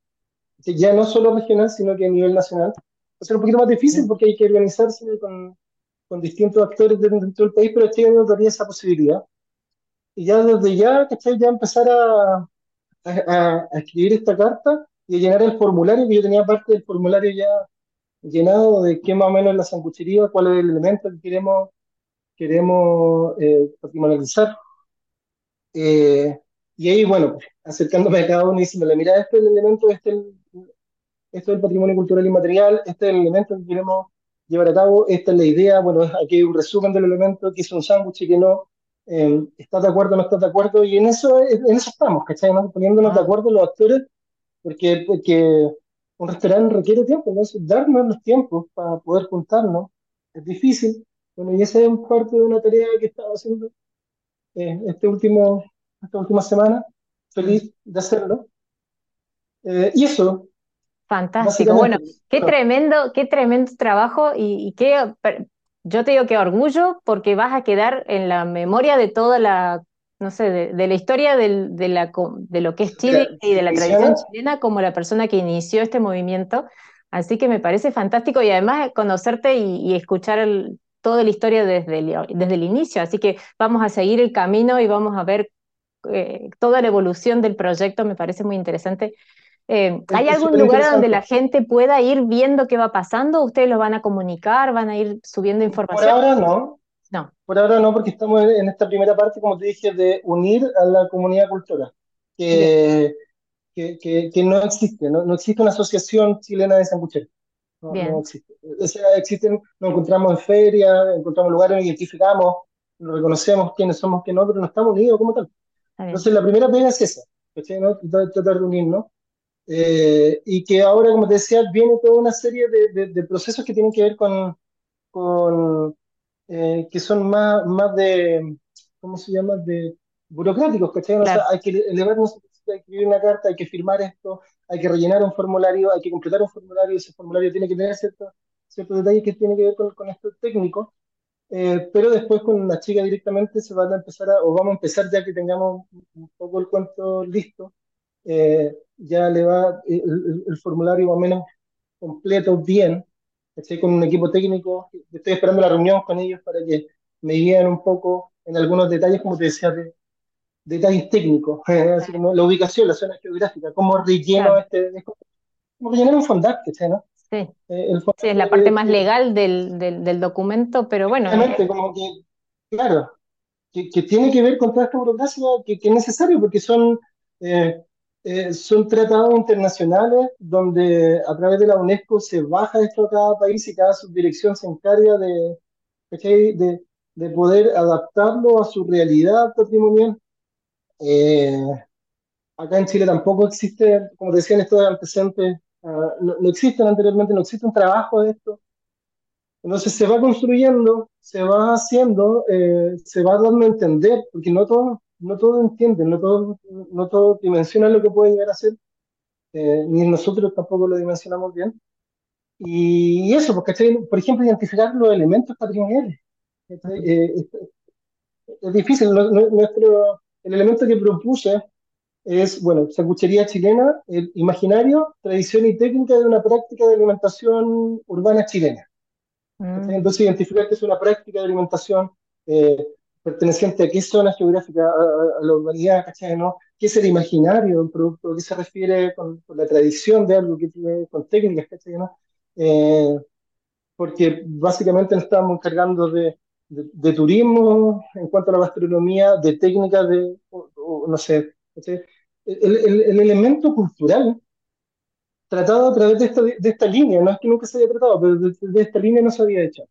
ya no solo regional, sino que a nivel nacional. Va a ser un poquito más difícil porque hay que organizarse con, con distintos actores dentro del país, pero Chile no daría esa posibilidad. Y ya desde ya, ¿cachai? Ya empezar a, a, escribir esta carta y a llenar el formulario, que yo tenía parte del formulario ya llenado de qué más o menos es la sanguchería, cuál es el elemento que queremos, queremos eh, patrimonializar. Eh, y ahí, bueno, acercándome a cada uno y diciéndole, mira, este es el elemento, este es el, esto es el patrimonio cultural inmaterial, este es el elemento que queremos llevar a cabo. Esta es la idea, bueno, aquí hay un resumen del elemento, que es un sándwich y que no, eh, ¿estás de acuerdo no estás de acuerdo? Y en eso, en eso estamos, ¿cachai? Poniéndonos de ah. acuerdo los actores, porque, porque un restaurante requiere tiempo, ¿no? darnos los tiempos para poder juntarnos es difícil. Bueno, y esa es parte de una tarea que he estado haciendo eh, este último, esta última semana. Feliz de hacerlo. Eh, y eso, Fantástico. Bueno, qué tremendo, qué tremendo trabajo y, qué, yo te digo que orgullo porque vas a quedar en la memoria de toda la, no sé, de, la historia de, la, de lo que es Chile y de la tradición chilena como la persona que inició este movimiento. Así que me parece fantástico y además conocerte y, escuchar toda la historia desde el, desde el inicio. Así que vamos a seguir el camino y vamos a ver eh, toda la evolución del proyecto. Me parece muy interesante. Eh, ¿Hay algún lugar donde la gente pueda ir viendo qué va pasando? ¿Ustedes lo van a comunicar? ¿Van a ir subiendo información? Por ahora no. No. Por ahora no, porque estamos en esta primera parte, como te dije, de unir a la comunidad cultura, que, que, que, no existe, no, no, existe una asociación chilena de sangucheros. No, no, existe. O sea, existen, nos encontramos en ferias, encontramos lugares, nos identificamos, nos reconocemos quiénes somos, quiénes no, pero no estamos unidos como tal. Entonces, la primera pega es esa, ¿no? tratar de unirnos. Eh, y que ahora, como te decía, viene toda una serie de, de, procesos que tienen que ver con, con eh, que son más, más de, ¿cómo se llama? De burocráticos, ¿cachai? hay que elevarnos, hay que escribir una carta, hay que firmar esto, hay que rellenar un formulario, hay que completar un formulario, ese formulario tiene que tener ciertos ciertos detalles que tienen que ver con, con esto técnico, eh, pero después con la chica directamente se van a empezar a, o vamos a empezar ya que tengamos un poco el cuento listo, eh, ya le va el, formulario más o menos completo, bien, estoy con un equipo técnico, estoy esperando la reunión con ellos para que me guíen un poco en algunos detalles, como te decía, de, detalles técnicos, la ubicación, la zona geográfica, cómo relleno este, como rellenar un fondarte, ¿no? Sí. Eh, sí, es la parte más legal del, del, documento, pero bueno. como que, claro, que, que, tiene que ver con toda esta burocracia que, que es necesario, porque son eh, eh, son tratados internacionales donde a través de la UNESCO se baja esto a cada país y cada subdirección se encarga de, de, de poder adaptarlo a su realidad patrimonial. Eh, acá en Chile tampoco existe, como decían estos antecedentes, ah, no, no existen anteriormente, no existe un trabajo de esto. Entonces se va construyendo, se va haciendo, eh, se va dando a entender, porque no todos no todo entienden, no todos no todo dimensionan lo que puede llegar a ser, eh, ni nosotros tampoco lo dimensionamos bien. Y eso, porque por ejemplo, identificar los elementos patrimoniales. Eh, es, es difícil. Nuestro, el elemento que propuse es, bueno, sanguchería chilena, el imaginario, tradición y técnica de una práctica de alimentación urbana chilena. Mm. Entonces, identificar que es una práctica de alimentación eh, perteneciente a qué zona geográfica, a, la urbanidad, ¿cachai? ¿no? ¿Qué es el imaginario de un producto? ¿Qué se refiere con, la tradición de algo que tiene con técnicas, ¿cachai? ¿no? Eh, porque básicamente nos estamos encargando de, de, turismo en cuanto a la gastronomía, de técnicas de, no sé, el, el, el, elemento cultural tratado a través de esta, de esta línea, no es que nunca se haya tratado, pero de, esta línea no se había hecho.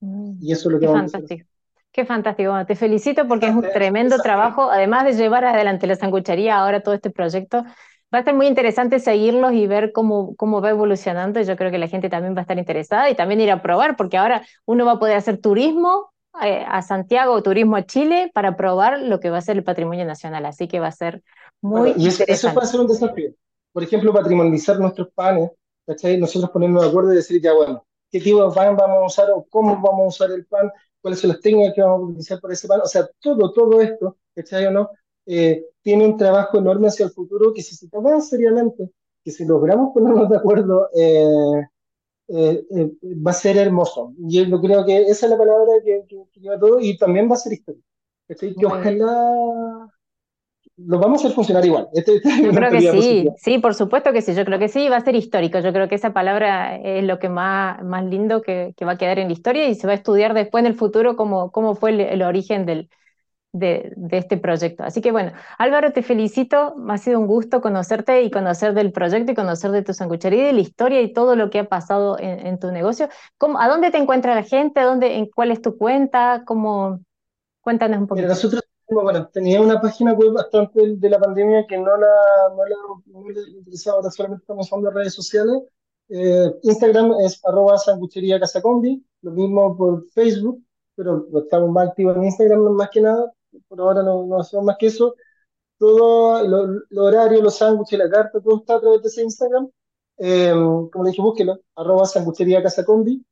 Mm, y eso es lo que vamos fantástico. Qué fantástico. te felicito porque es un tremendo trabajo, además de llevar adelante la sanguchería, ahora todo este proyecto. Va a ser muy interesante seguirlos y ver cómo, cómo va evolucionando. Yo creo que la gente también va a estar interesada y también ir a probar, porque ahora uno va a poder hacer turismo eh, a Santiago o turismo a Chile para probar lo que va a ser el patrimonio nacional. Así que va a ser muy y eso, eso puede ser un desafío por ejemplo, patrimonializar nuestros panes, ¿cachai? Nosotros ponernos de acuerdo y decir, ya bueno, qué tipo de pan vamos a usar o cómo vamos a usar el pan, cuáles son las técnicas que vamos a utilizar para ese pan, o sea, todo, todo esto, ¿cachai o no? Eh, tiene un trabajo enorme hacia el futuro que si se toma seriamente, que si logramos ponernos de acuerdo, eh, eh, va a ser hermoso. Y yo creo que esa es la palabra que, lleva todo y también va a ser histórico. Que ojalá lo vamos a hacer funcionar igual. Este, este yo creo que sí, sí, por supuesto que sí, yo creo que sí, va a ser histórico. Yo creo que esa palabra es lo que más, más lindo que, que va a quedar en la historia y se va a estudiar después en el futuro cómo, cómo fue el, origen del, de, de, este proyecto. Así que bueno, Álvaro, te felicito, ha sido un gusto conocerte y conocer del proyecto y conocer de tu sanguchería y de la historia y todo lo que ha pasado en, tu negocio. ¿Cómo, ¿A dónde te encuentra la gente? ¿A dónde, en, ¿Cuál es tu cuenta? ¿Cómo? Cuéntanos un poquito. nosotros bueno, tenía una página web bastante de la pandemia que no la, no la, no utilizaba, ahora solamente estamos usando redes sociales. Eh, Instagram es arroba sanguchería casacombi, lo mismo por Facebook, pero estamos más activos en Instagram más que nada, por ahora no, no hacemos más que eso. Todo los lo horario, los sándwiches, la carta, todo está a través de ese Instagram. Eh, como le dije, búsquelo, arroba sanguchería casacombi.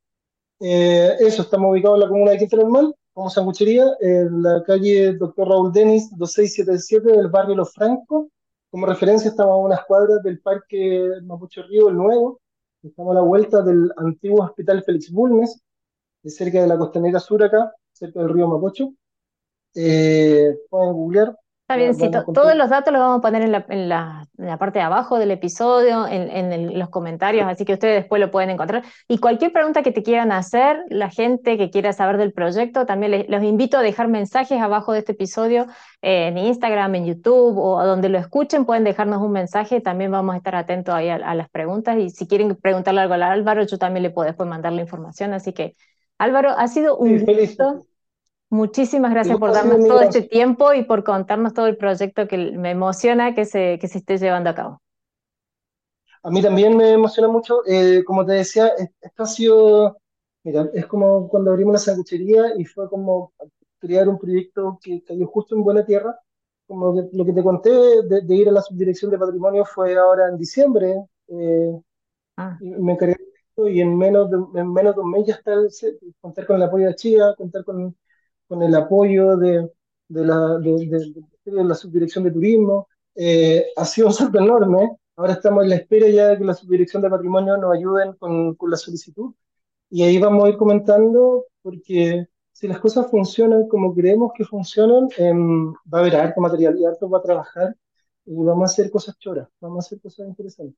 Eh, eso, estamos ubicados en la comuna de Quinta Normal como sanguchería en la calle Dr. Raúl Denis 2677 del barrio Los Francos. Como referencia estamos a unas cuadras del Parque Mapucho Río, el nuevo. Estamos a la vuelta del antiguo Hospital Félix Bulnes, de cerca de la costanera sur acá, cerca del río Mapocho. Eh, pueden googlear Está bien, todos los datos los vamos a poner en la, en la, en la parte de abajo del episodio, en, en los comentarios, así que ustedes después lo pueden encontrar. Y cualquier pregunta que te quieran hacer, la gente que quiera saber del proyecto, también les, los invito a dejar mensajes abajo de este episodio eh, en Instagram, en YouTube o donde lo escuchen, pueden dejarnos un mensaje, también vamos a estar atentos ahí a, las preguntas y si quieren preguntarle algo a Álvaro, yo también le puedo después mandar la información, así que Álvaro, ha sido un gusto. Muchísimas gracias por darnos todo este tiempo y por contarnos todo el proyecto que me emociona que se, que se esté llevando a cabo. A mí también me emociona mucho. Eh, como te decía, esto ha sido, mira, es como cuando abrimos la sanguchería y fue como crear un proyecto que cayó justo en buena tierra. Como lo que te conté de, ir a la subdirección de patrimonio fue ahora en diciembre. Eh, ah. y me encargué de y en menos de, en menos de un mes ya está contar con el apoyo de Chía, contar con con el apoyo de, de, la, de, la subdirección de turismo. Eh, ha sido un salto enorme. Ahora estamos en la espera ya de que la subdirección de patrimonio nos ayuden con, con la solicitud. Y ahí vamos a ir comentando, porque si las cosas funcionan como creemos que funcionan, em, va a haber harto material y harto para trabajar y vamos a hacer cosas choras, vamos a hacer cosas interesantes.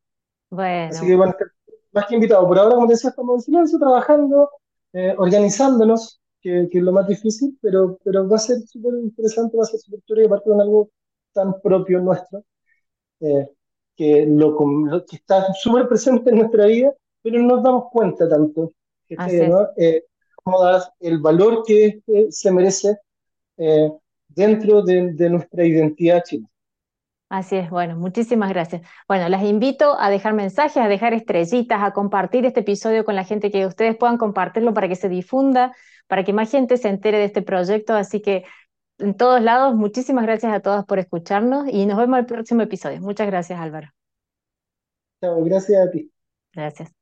Bueno. Así que van a estar más que invitados. Por ahora, como decía, estamos en silencio, trabajando, eh, organizándonos que, es lo más difícil, pero, pero va a ser súper interesante, va a ser súper chulo y aparte de algo tan propio nuestro, eh, que, lo, que está súper presente en nuestra vida, pero no nos damos cuenta tanto. ¿no? Eh, dar el valor que se merece, eh, dentro de, de nuestra identidad chilena. Así es, bueno, muchísimas gracias. Bueno, las invito a dejar mensajes, a dejar estrellitas, a compartir este episodio con la gente, que ustedes puedan compartirlo para que se difunda, para que más gente se entere de este proyecto. Así que en todos lados, muchísimas gracias a todas por escucharnos y nos vemos el próximo episodio. Muchas gracias, Álvaro. Chao, gracias a ti. Gracias.